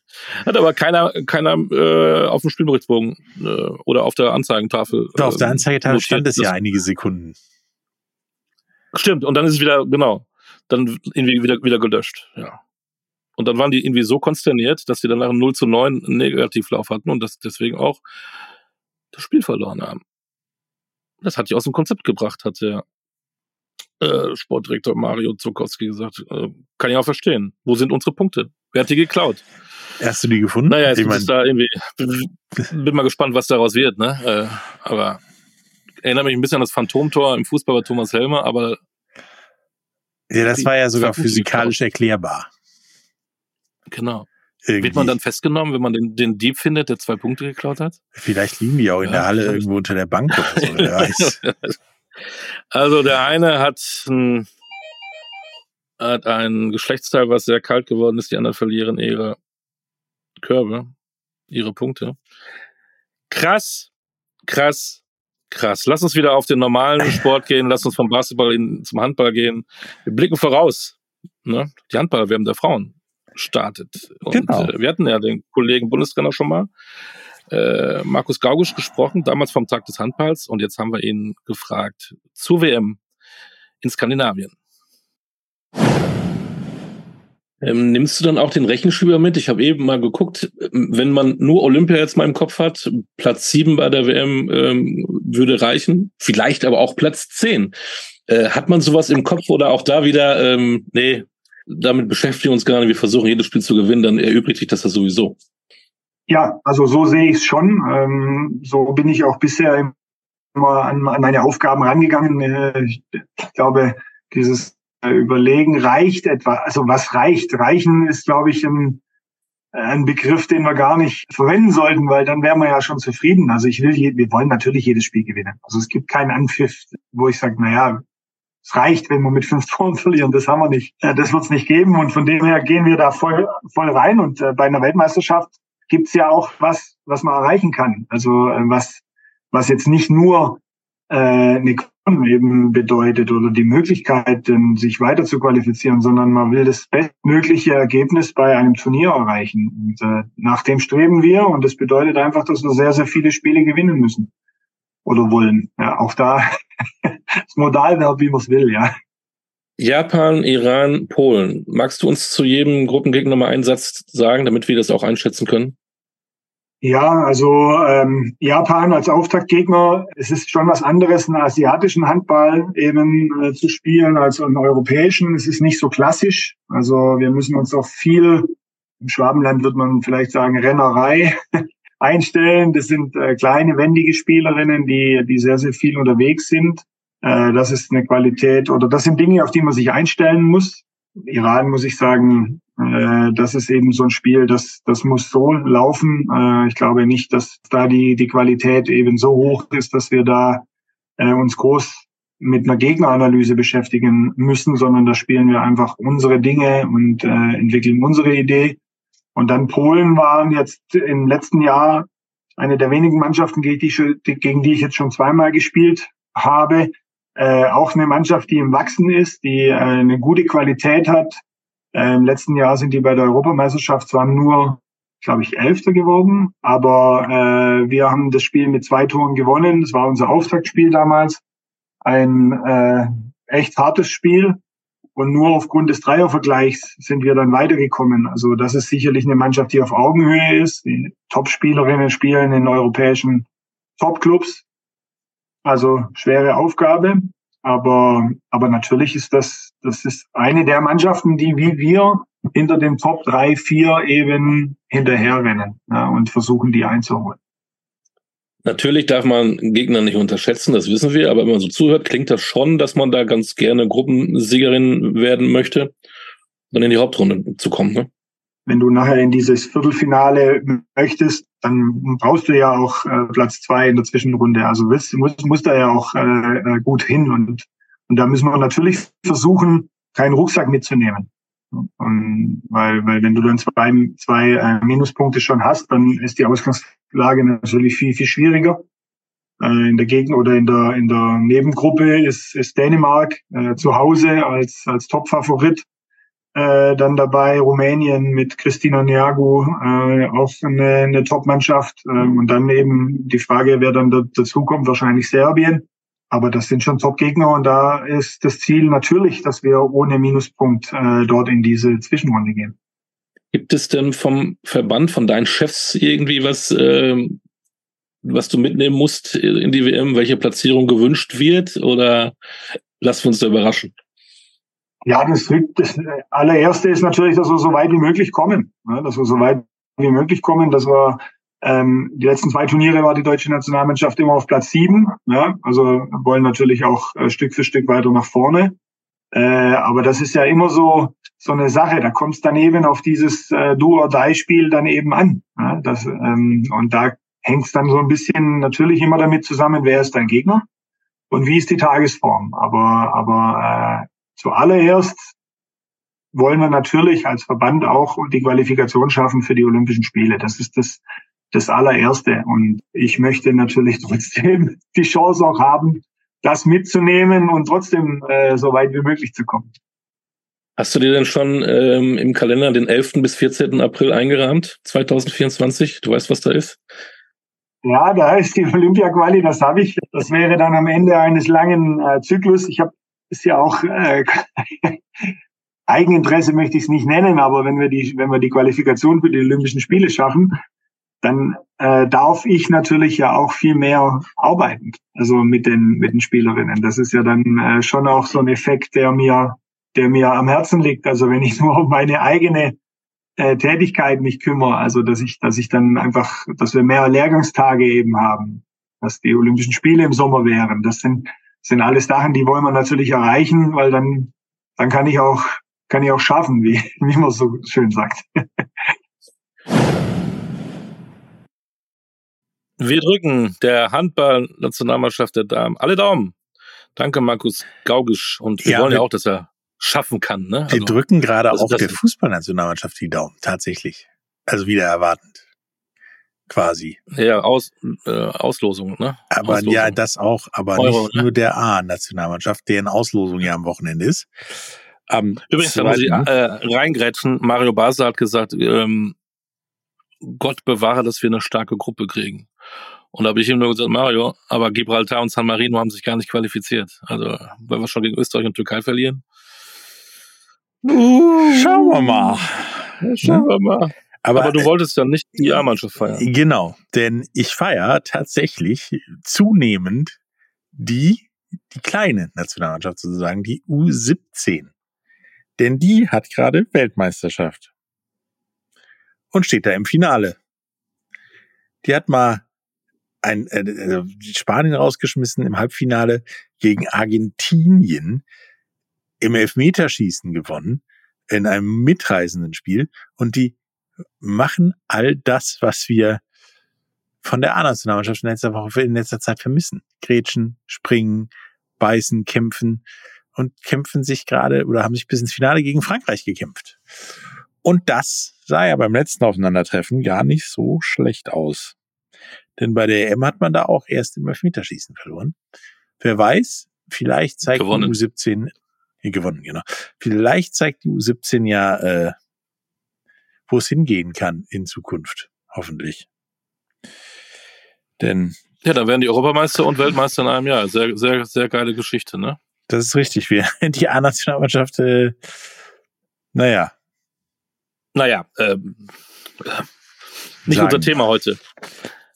hat aber keiner, keiner äh, auf dem Spielberichtsbogen äh, oder auf der Anzeigentafel. Doch, auf der äh, Anzeigetafel stand es ja einige Sekunden. Stimmt, und dann ist es wieder, genau, dann irgendwie wieder, wieder gelöscht, ja. Und dann waren die irgendwie so konsterniert, dass sie dann nach 0 zu 9 einen Negativlauf hatten und das deswegen auch das Spiel verloren haben. Das hat die aus dem Konzept gebracht, hat der äh, Sportdirektor Mario Zukowski gesagt. Äh, kann ich auch verstehen. Wo sind unsere Punkte? Wer hat die geklaut? Hast du die gefunden? Naja, jetzt ich mein, da irgendwie. Bin mal gespannt, was daraus wird, ne? Äh, aber erinnert mich ein bisschen an das Phantomtor im Fußball bei Thomas Helmer, aber. Ja, das war ja sogar physikalisch erklärbar. Genau. Irgendwie. Wird man dann festgenommen, wenn man den, den Dieb findet, der zwei Punkte geklaut hat? Vielleicht liegen die auch in ja, der Halle irgendwo unter der Bank oder so, wer weiß. Also der eine hat ein, hat ein Geschlechtsteil, was sehr kalt geworden ist, die anderen verlieren ihre Körbe, ihre Punkte. Krass, krass, krass. Lass uns wieder auf den normalen Sport gehen, lass uns vom Basketball in, zum Handball gehen. Wir blicken voraus. Ne? Die Handball-WM der Frauen startet. Und genau. äh, wir hatten ja den Kollegen Bundestrainer schon mal, äh, Markus Gaugusch, gesprochen, damals vom Tag des Handballs. Und jetzt haben wir ihn gefragt zur WM in Skandinavien. Ähm, nimmst du dann auch den Rechenschieber mit? Ich habe eben mal geguckt, wenn man nur Olympia jetzt mal im Kopf hat, Platz sieben bei der WM ähm, würde reichen, vielleicht aber auch Platz zehn. Äh, hat man sowas im Kopf oder auch da wieder, ähm, nee, damit beschäftigen wir uns nicht, wir versuchen jedes Spiel zu gewinnen, dann erübrigt sich das ja sowieso. Ja, also so sehe ich es schon. Ähm, so bin ich auch bisher immer an, an meine Aufgaben rangegangen. Äh, ich glaube, dieses Überlegen reicht etwa. Also was reicht? Reichen ist, glaube ich, ein, ein Begriff, den wir gar nicht verwenden sollten, weil dann wären wir ja schon zufrieden. Also ich will, wir wollen natürlich jedes Spiel gewinnen. Also es gibt keinen Anpfiff, wo ich sage, naja, es reicht, wenn wir mit fünf Toren verlieren. Das haben wir nicht. Das wird es nicht geben. Und von dem her gehen wir da voll, voll rein. Und äh, bei einer Weltmeisterschaft gibt's ja auch was, was man erreichen kann. Also äh, was, was jetzt nicht nur äh, eine Quorum eben bedeutet oder die Möglichkeit, sich weiter zu qualifizieren, sondern man will das bestmögliche Ergebnis bei einem Turnier erreichen. Und äh, nach dem streben wir und das bedeutet einfach, dass wir sehr, sehr viele Spiele gewinnen müssen oder wollen. Ja, auch da das Modalverb, wie man es will, ja. Japan, Iran, Polen. Magst du uns zu jedem Gruppengegner mal einen Satz sagen, damit wir das auch einschätzen können? Ja, also ähm, Japan als Auftaktgegner, es ist schon was anderes, einen asiatischen Handball eben äh, zu spielen als einen europäischen. Es ist nicht so klassisch. Also wir müssen uns auf viel, im Schwabenland wird man vielleicht sagen, Rennerei einstellen. Das sind äh, kleine, wendige Spielerinnen, die, die sehr, sehr viel unterwegs sind. Äh, das ist eine Qualität oder das sind Dinge, auf die man sich einstellen muss. Iran muss ich sagen, äh, das ist eben so ein Spiel, das, das muss so laufen. Äh, ich glaube nicht, dass da die, die Qualität eben so hoch ist, dass wir da äh, uns groß mit einer Gegneranalyse beschäftigen müssen, sondern da spielen wir einfach unsere Dinge und äh, entwickeln unsere Idee. Und dann Polen waren jetzt im letzten Jahr eine der wenigen Mannschaften, gegen die, gegen die ich jetzt schon zweimal gespielt habe. Äh, auch eine Mannschaft, die im Wachsen ist, die äh, eine gute Qualität hat. Äh, Im letzten Jahr sind die bei der Europameisterschaft zwar nur, glaube ich, Elfter geworden, aber äh, wir haben das Spiel mit zwei Toren gewonnen. Das war unser Auftaktspiel damals. Ein äh, echt hartes Spiel. Und nur aufgrund des Dreiervergleichs sind wir dann weitergekommen. Also das ist sicherlich eine Mannschaft, die auf Augenhöhe ist. Die Top-Spielerinnen spielen in europäischen Top-Clubs. Also schwere Aufgabe. Aber, aber natürlich ist das, das ist eine der Mannschaften, die wie wir hinter den Top 3, 4 eben hinterherrennen ja, und versuchen, die einzuholen. Natürlich darf man Gegner nicht unterschätzen, das wissen wir, aber wenn man so zuhört, klingt das schon, dass man da ganz gerne Gruppensiegerin werden möchte, dann in die Hauptrunde zu kommen. Ne? Wenn du nachher in dieses Viertelfinale möchtest, dann brauchst du ja auch äh, Platz zwei in der Zwischenrunde. Also willst, muss, muss da ja auch äh, äh, gut hin. Und, und da müssen wir natürlich versuchen, keinen Rucksack mitzunehmen. Und weil, weil wenn du dann zwei, zwei äh, Minuspunkte schon hast, dann ist die Ausgangslage natürlich viel, viel schwieriger. Äh, in der Gegend oder in der, in der Nebengruppe ist, ist Dänemark äh, zu Hause als, als Top-Favorit. Äh, dann dabei Rumänien mit Christina Niagu, äh, auch eine, eine Top-Mannschaft. Äh, und dann eben die Frage, wer dann da, dazukommt, wahrscheinlich Serbien. Aber das sind schon Top-Gegner und da ist das Ziel natürlich, dass wir ohne Minuspunkt äh, dort in diese Zwischenrunde gehen. Gibt es denn vom Verband, von deinen Chefs irgendwie was, äh, was du mitnehmen musst in die WM, welche Platzierung gewünscht wird oder lassen wir uns da überraschen? Ja, das, das allererste ist natürlich, dass wir so weit wie möglich kommen. Ja, dass wir so weit wie möglich kommen, dass wir ähm, die letzten zwei Turniere war die deutsche Nationalmannschaft immer auf Platz sieben. Ja, also wollen natürlich auch äh, Stück für Stück weiter nach vorne. Äh, aber das ist ja immer so so eine Sache. Da kommt es dann eben auf dieses äh, Do-or-Die-Spiel dann eben an. Ja, das, ähm, und da hängt es dann so ein bisschen natürlich immer damit zusammen, wer ist dein Gegner und wie ist die Tagesform. Aber, aber äh, zuallererst wollen wir natürlich als Verband auch die Qualifikation schaffen für die Olympischen Spiele. Das ist das, das allererste. Und ich möchte natürlich trotzdem die Chance auch haben, das mitzunehmen und trotzdem äh, so weit wie möglich zu kommen. Hast du dir denn schon ähm, im Kalender den 11. bis 14. April eingerahmt, 2024? Du weißt, was da ist? Ja, da ist die Olympia-Quali, das habe ich. Das wäre dann am Ende eines langen äh, Zyklus. Ich habe ist ja auch äh, Eigeninteresse möchte ich es nicht nennen, aber wenn wir die, wenn wir die Qualifikation für die Olympischen Spiele schaffen, dann äh, darf ich natürlich ja auch viel mehr arbeiten, also mit den mit den Spielerinnen. Das ist ja dann äh, schon auch so ein Effekt, der mir der mir am Herzen liegt. Also wenn ich nur um meine eigene äh, Tätigkeit mich kümmere, also dass ich dass ich dann einfach, dass wir mehr Lehrgangstage eben haben, dass die Olympischen Spiele im Sommer wären. Das sind sind alles Sachen, die wollen wir natürlich erreichen, weil dann, dann kann ich auch, kann ich auch schaffen, wie, wie man so schön sagt. Wir drücken der Handball-Nationalmannschaft der Damen alle Daumen. Danke, Markus Gaugisch. Und wir ja, wollen ja auch, dass er schaffen kann. Ne? Also, wir drücken gerade auch der Fußballnationalmannschaft die Daumen, tatsächlich. Also wieder erwartend quasi. Ja, Aus, äh, Auslosung, ne? Aber Auslosung. ja, das auch, aber Euro, nicht ne? nur der A-Nationalmannschaft, deren Auslosung ja am Wochenende ist. Am Übrigens, da muss ich äh, reingrätschen, Mario Basler hat gesagt, ähm, Gott bewahre, dass wir eine starke Gruppe kriegen. Und da habe ich ihm nur gesagt, Mario, aber Gibraltar und San Marino haben sich gar nicht qualifiziert. Also, weil wir schon gegen Österreich und Türkei verlieren. Uh, schauen wir mal. Schauen wir mal. Aber, Aber du wolltest ja nicht die A-Mannschaft feiern. Genau, denn ich feiere tatsächlich zunehmend die, die kleine Nationalmannschaft sozusagen, die U17. Denn die hat gerade Weltmeisterschaft. Und steht da im Finale. Die hat mal ein, äh, äh Spanien rausgeschmissen im Halbfinale gegen Argentinien im Elfmeterschießen gewonnen in einem mitreisenden Spiel und die machen all das, was wir von der A-Nationalmannschaft in letzter Woche, in letzter Zeit vermissen. Grätschen, springen, beißen, kämpfen und kämpfen sich gerade oder haben sich bis ins Finale gegen Frankreich gekämpft. Und das sah ja beim letzten Aufeinandertreffen gar nicht so schlecht aus. Denn bei der EM hat man da auch erst im Elfmeterschießen verloren. Wer weiß, vielleicht zeigt gewonnen. die U17, äh, gewonnen, genau. Vielleicht zeigt die U17 ja äh, wo es hingehen kann in Zukunft, hoffentlich. Denn ja, dann werden die Europameister und Weltmeister in einem Jahr. Sehr, sehr, sehr geile Geschichte, ne? Das ist richtig. Wir, die A-Nationalmannschaft, äh, naja. Naja, ähm, äh, nicht Sagen. unser Thema heute.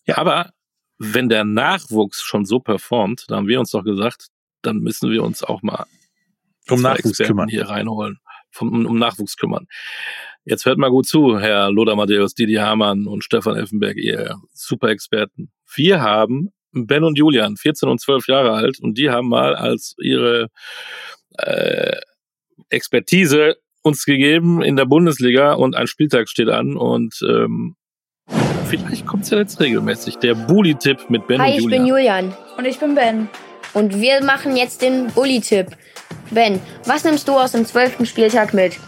Ja, aber wenn der Nachwuchs schon so performt, da haben wir uns doch gesagt, dann müssen wir uns auch mal um Nachwuchs Experten kümmern. hier reinholen, vom, um, um Nachwuchs kümmern. Jetzt hört mal gut zu, Herr Lothar Matthäus, Didi Hamann und Stefan Elfenberg, ihr Super-Experten. Wir haben Ben und Julian, 14 und 12 Jahre alt, und die haben mal als ihre äh, Expertise uns gegeben in der Bundesliga und ein Spieltag steht an und ähm, vielleicht kommt es ja jetzt regelmäßig. Der Bully-Tipp mit Ben Hi, und Julian. ich bin Julian. Und ich bin Ben. Und wir machen jetzt den Bully-Tipp. Ben, was nimmst du aus dem zwölften Spieltag mit?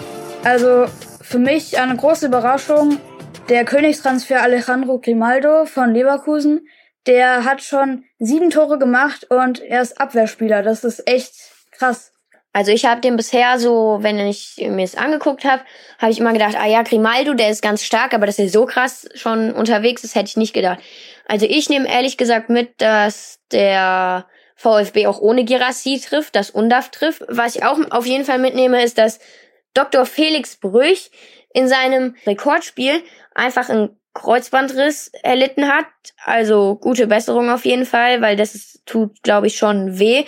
Also, für mich eine große Überraschung. Der Königstransfer Alejandro Grimaldo von Leverkusen. der hat schon sieben Tore gemacht und er ist Abwehrspieler. Das ist echt krass. Also ich habe den bisher so, wenn ich mir es angeguckt habe, habe ich immer gedacht, ah ja, Grimaldo, der ist ganz stark, aber dass er so krass schon unterwegs ist, hätte ich nicht gedacht. Also ich nehme ehrlich gesagt mit, dass der VfB auch ohne Girassi trifft, dass Undaf trifft. Was ich auch auf jeden Fall mitnehme, ist, dass Dr. Felix Brüch in seinem Rekordspiel einfach einen Kreuzbandriss erlitten hat. Also gute Besserung auf jeden Fall, weil das ist, tut, glaube ich, schon weh.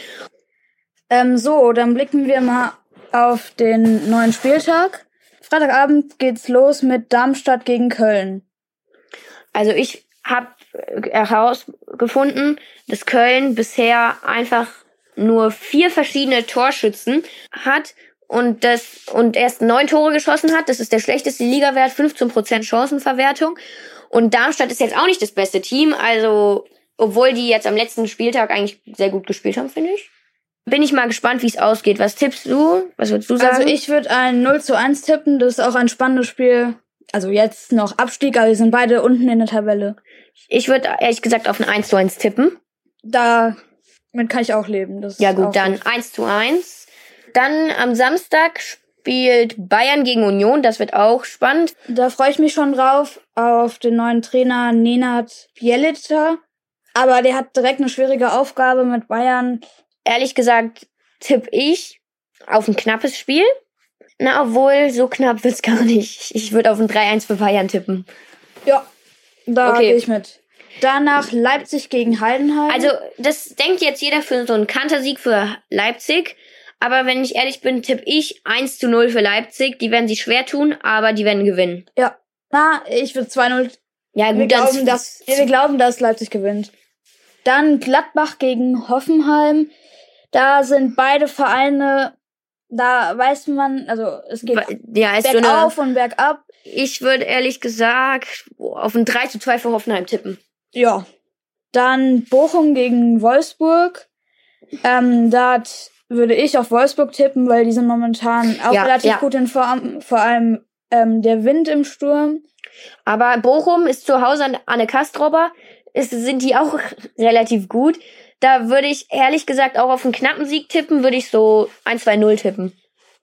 Ähm, so, dann blicken wir mal auf den neuen Spieltag. Freitagabend geht's los mit Darmstadt gegen Köln. Also ich habe herausgefunden, dass Köln bisher einfach nur vier verschiedene Torschützen hat und das und erst neun Tore geschossen hat. Das ist der schlechteste Ligawert, 15% Chancenverwertung. Und Darmstadt ist jetzt auch nicht das beste Team, also obwohl die jetzt am letzten Spieltag eigentlich sehr gut gespielt haben, finde ich. Bin ich mal gespannt, wie es ausgeht. Was tippst du? Was würdest du sagen? Also ich würde ein 0 zu 1 tippen. Das ist auch ein spannendes Spiel. Also jetzt noch Abstieg, aber wir sind beide unten in der Tabelle. Ich würde ehrlich gesagt auf ein 1 zu 1 tippen. Damit kann ich auch leben. Das Ja gut, dann 1 zu 1. Dann am Samstag spielt Bayern gegen Union. Das wird auch spannend. Da freue ich mich schon drauf, auf den neuen Trainer Nenad Bielica. Aber der hat direkt eine schwierige Aufgabe mit Bayern. Ehrlich gesagt tippe ich auf ein knappes Spiel. Na, obwohl, so knapp wird's gar nicht. Ich würde auf ein 3-1 für Bayern tippen. Ja, da Okay. gehe ich mit. Danach Leipzig gegen Heidenheim. Also, das denkt jetzt jeder für so einen Kantersieg für Leipzig. Aber wenn ich ehrlich bin, tippe ich 1 zu 0 für Leipzig. Die werden sich schwer tun, aber die werden gewinnen. ja, na, ich würde 2-0 Ja, Wir gut, dann glauben, dass, wir glauben, dass Leipzig gewinnt. Dann Gladbach gegen Hoffenheim. Da sind beide Vereine, da weiß man, also es geht ja, so eine, bergauf und bergab. ich würde ehrlich gesagt auf ein 3 zu 2 für Hoffenheim tippen. Ja. Dann Bochum gegen Wolfsburg. Ähm, da hat- würde ich auf Wolfsburg tippen, weil die sind momentan auch Ja, relativ ja. gut in Form. Vor allem ähm, der Wind im Sturm. Aber Bochum ist zu Hause an Anne Kastrober. Ist, sind die auch relativ gut. Da würde ich ehrlich gesagt auch auf einen knappen Sieg tippen, würde ich so 1-2-0 tippen.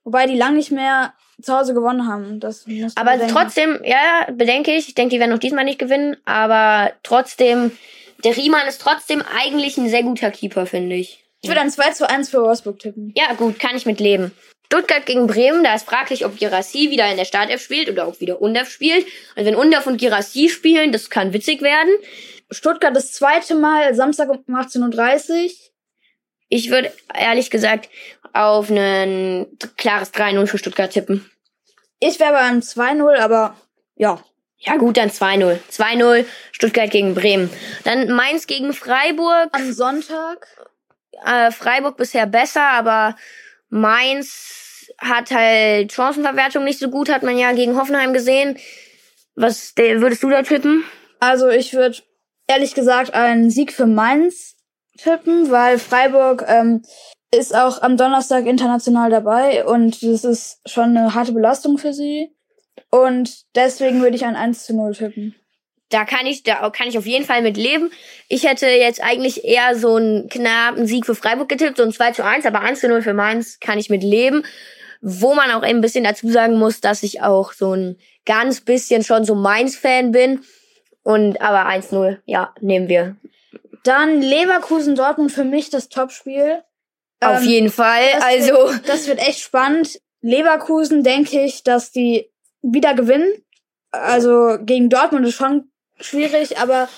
Wobei die lang nicht mehr zu Hause gewonnen haben. Das Aber bedenken. trotzdem, ja, bedenke ich. Ich denke, die werden auch diesmal nicht gewinnen. Aber trotzdem, der Riemann ist trotzdem eigentlich ein sehr guter Keeper, finde ich. Ich würde ein 2 zu 1 für Wolfsburg tippen. Ja, gut, kann ich mit leben. Stuttgart gegen Bremen, da ist fraglich, ob Girassi wieder in der Startelf spielt oder ob wieder Undaf spielt. Also wenn Undaf und Girassi spielen, das kann witzig werden. Stuttgart das zweite Mal, Samstag um 18.30 Uhr. Ich würde ehrlich gesagt auf ein klares 3-0 für Stuttgart tippen. Ich wäre bei einem 2-0, aber ja. Ja gut, dann 2-0. 2-0 Stuttgart gegen Bremen. Dann Mainz gegen Freiburg. Am Sonntag. Äh, Freiburg bisher besser, aber Mainz hat halt Chancenverwertung nicht so gut, hat man ja gegen Hoffenheim gesehen. Was würdest du da tippen? Also ich würde ehrlich gesagt einen Sieg für Mainz tippen, weil Freiburg ähm, ist auch am Donnerstag international dabei und das ist schon eine harte Belastung für sie. Und deswegen würde ich ein 1 zu 0 tippen. Da kann ich, da kann ich auf jeden Fall mit leben. Ich hätte jetzt eigentlich eher so einen knappen Sieg für Freiburg getippt, so ein 2 zu 1, aber 1 zu 0 für Mainz kann ich mit leben. Wo man auch ein bisschen dazu sagen muss, dass ich auch so ein ganz bisschen schon so Mainz-Fan bin. Und aber 1-0, ja, nehmen wir. Dann Leverkusen Dortmund für mich das Topspiel. Auf Ähm, jeden Fall. das Also, Wird, das wird echt spannend. Leverkusen denke ich, dass die wieder gewinnen. Also gegen Dortmund ist schon schwierig, aber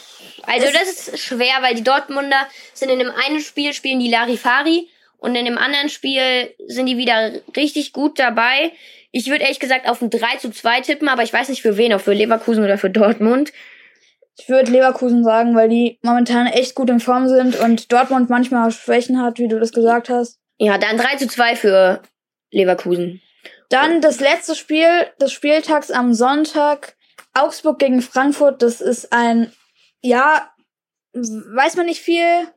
also das ist schwer, weil die Dortmunder sind in dem einen Spiel spielen die Larifari und in dem anderen Spiel sind die wieder richtig gut dabei. Ich würde ehrlich gesagt auf ein 3 zu 2 tippen, aber ich weiß nicht für wen, ob für Leverkusen oder für Dortmund. ich würde Leverkusen sagen, weil die momentan echt gut in Form sind und Dortmund manchmal Schwächen hat, wie du das gesagt hast. Ja, dann 3 zu 2 für Leverkusen. Dann das letzte Spiel des Spieltags am Sonntag. Augsburg gegen Frankfurt. Das ist ein, ja, weiß man nicht viel.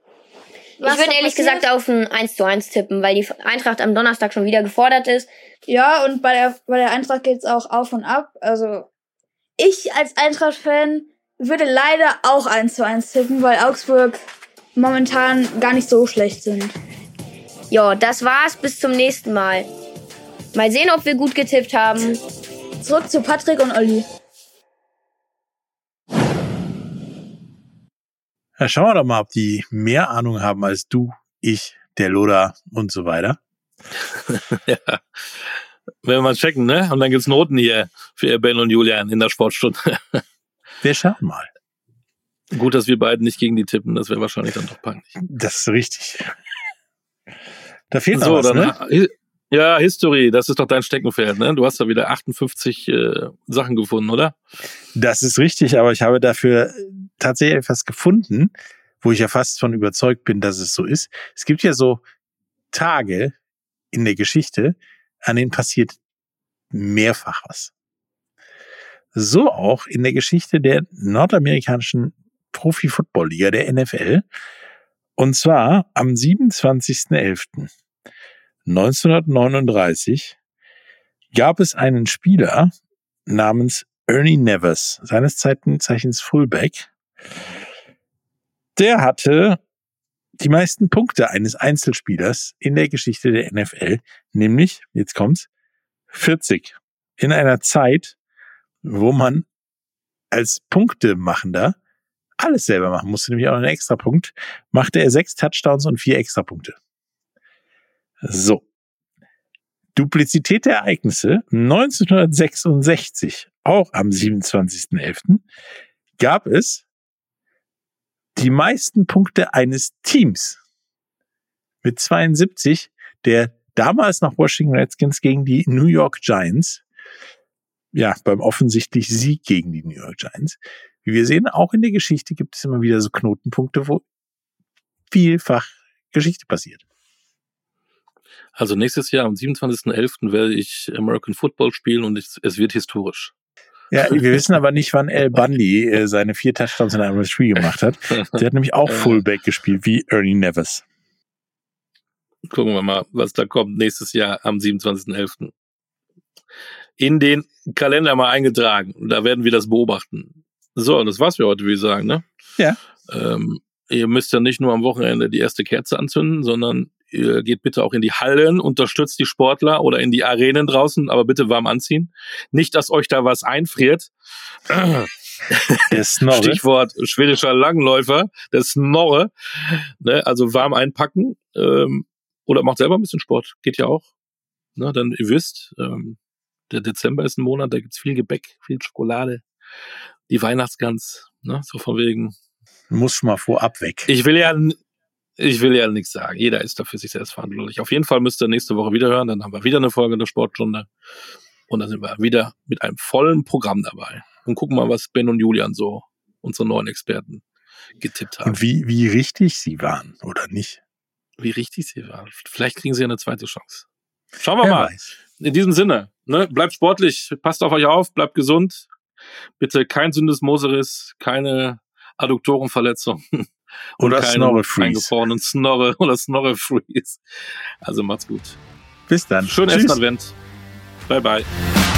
ich würde ehrlich gesagt auf ein 1 zu 1 tippen, weil die Eintracht am Donnerstag schon wieder gefordert ist. Ja, und bei der, bei der Eintracht geht's auch auf und ab. Also, ich als Eintracht-Fan würde leider auch 1 zu 1 tippen, weil Augsburg momentan gar nicht so schlecht sind. Ja, das war's. Bis zum nächsten Mal. Mal sehen, ob wir gut getippt haben. Zurück zu Patrick und Olli. Ja, schauen wir doch mal, ob die mehr Ahnung haben als du, ich, der Loda und so weiter. ja. Wenn wir mal checken, ne? Und dann gibt's Noten hier für Ben und Julian in der Sportstunde. Wir schauen mal. Gut, dass wir beiden nicht gegen die tippen, das wäre wahrscheinlich dann doch peinlich. Das ist richtig. Da fehlt noch So, was, dann, ne? Ja, History, das ist doch dein Steckenpferd, ne? Du hast da wieder 58 äh, Sachen gefunden, oder? Das ist richtig, aber ich habe dafür tatsächlich etwas gefunden, wo ich ja fast von überzeugt bin, dass es so ist. Es gibt ja so Tage in der Geschichte, an denen passiert mehrfach was. So auch in der Geschichte der nordamerikanischen Profi-Football-Liga, der NFL. Und zwar am 27.11.1939 gab es einen Spieler namens Ernie Nevers, seines Zeichens Fullback. Der hatte die meisten Punkte eines Einzelspielers in der Geschichte der NFL, nämlich, jetzt kommt's, 40. In einer Zeit, wo man als Punktemachender alles selber machen musste, nämlich auch einen Extrapunkt, machte er sechs Touchdowns und vier Extrapunkte. So. Duplizität der Ereignisse 1966, auch am 27.11., gab es die meisten Punkte eines Teams mit 72, der damals nach Washington Redskins gegen die New York Giants, ja, beim offensichtlich Sieg gegen die New York Giants. Wie wir sehen, auch in der Geschichte gibt es immer wieder so Knotenpunkte, wo vielfach Geschichte passiert. Also nächstes Jahr am 27.11. werde ich American Football spielen und es, es wird historisch. Ja, wir wissen aber nicht, wann El Bundy äh, seine vier Touchdowns in einem Spiel gemacht hat. Der hat nämlich auch Fullback gespielt, wie Ernie Nevis. Gucken wir mal, was da kommt nächstes Jahr am 27.11. In den Kalender mal eingetragen. Da werden wir das beobachten. So, das war's für heute, würde ich sagen, ne? Ja. Ähm, ihr müsst ja nicht nur am Wochenende die erste Kerze anzünden, sondern ihr geht bitte auch in die Hallen, unterstützt die Sportler oder in die Arenen draußen, aber bitte warm anziehen. Nicht, dass euch da was einfriert. Der Snorre. Stichwort schwedischer Langläufer, der Snorre. Ne, also warm einpacken ähm, oder macht selber ein bisschen Sport, geht ja auch. Ne, dann ihr wisst, ähm, der Dezember ist ein Monat, da gibt's viel Gebäck, viel Schokolade, die Weihnachtsgans, ne, so von wegen. Muss schon mal vorab weg. Ich will ja, ich will ja nichts sagen. Jeder ist dafür sich selbst verantwortlich. Auf jeden Fall müsst ihr nächste Woche wieder hören. Dann haben wir wieder eine Folge der Sportstunde. Und dann sind wir wieder mit einem vollen Programm dabei. Und gucken mal, was Ben und Julian so, unsere neuen Experten, getippt haben. Und wie, wie richtig sie waren, oder nicht? Wie richtig sie waren. Vielleicht kriegen sie ja eine zweite Chance. Schauen wir Wer mal. weiß. In diesem Sinne, ne, bleibt sportlich, passt auf euch auf, bleibt gesund. Bitte kein Syndesmoseris, keine Adduktorenverletzung. Und Oder Snorre Freeze. eingefrorenen Snorre oder Snorre Freeze. Also macht's gut. Bis dann. Schönen Tschüss. ersten Advent. Bye bye.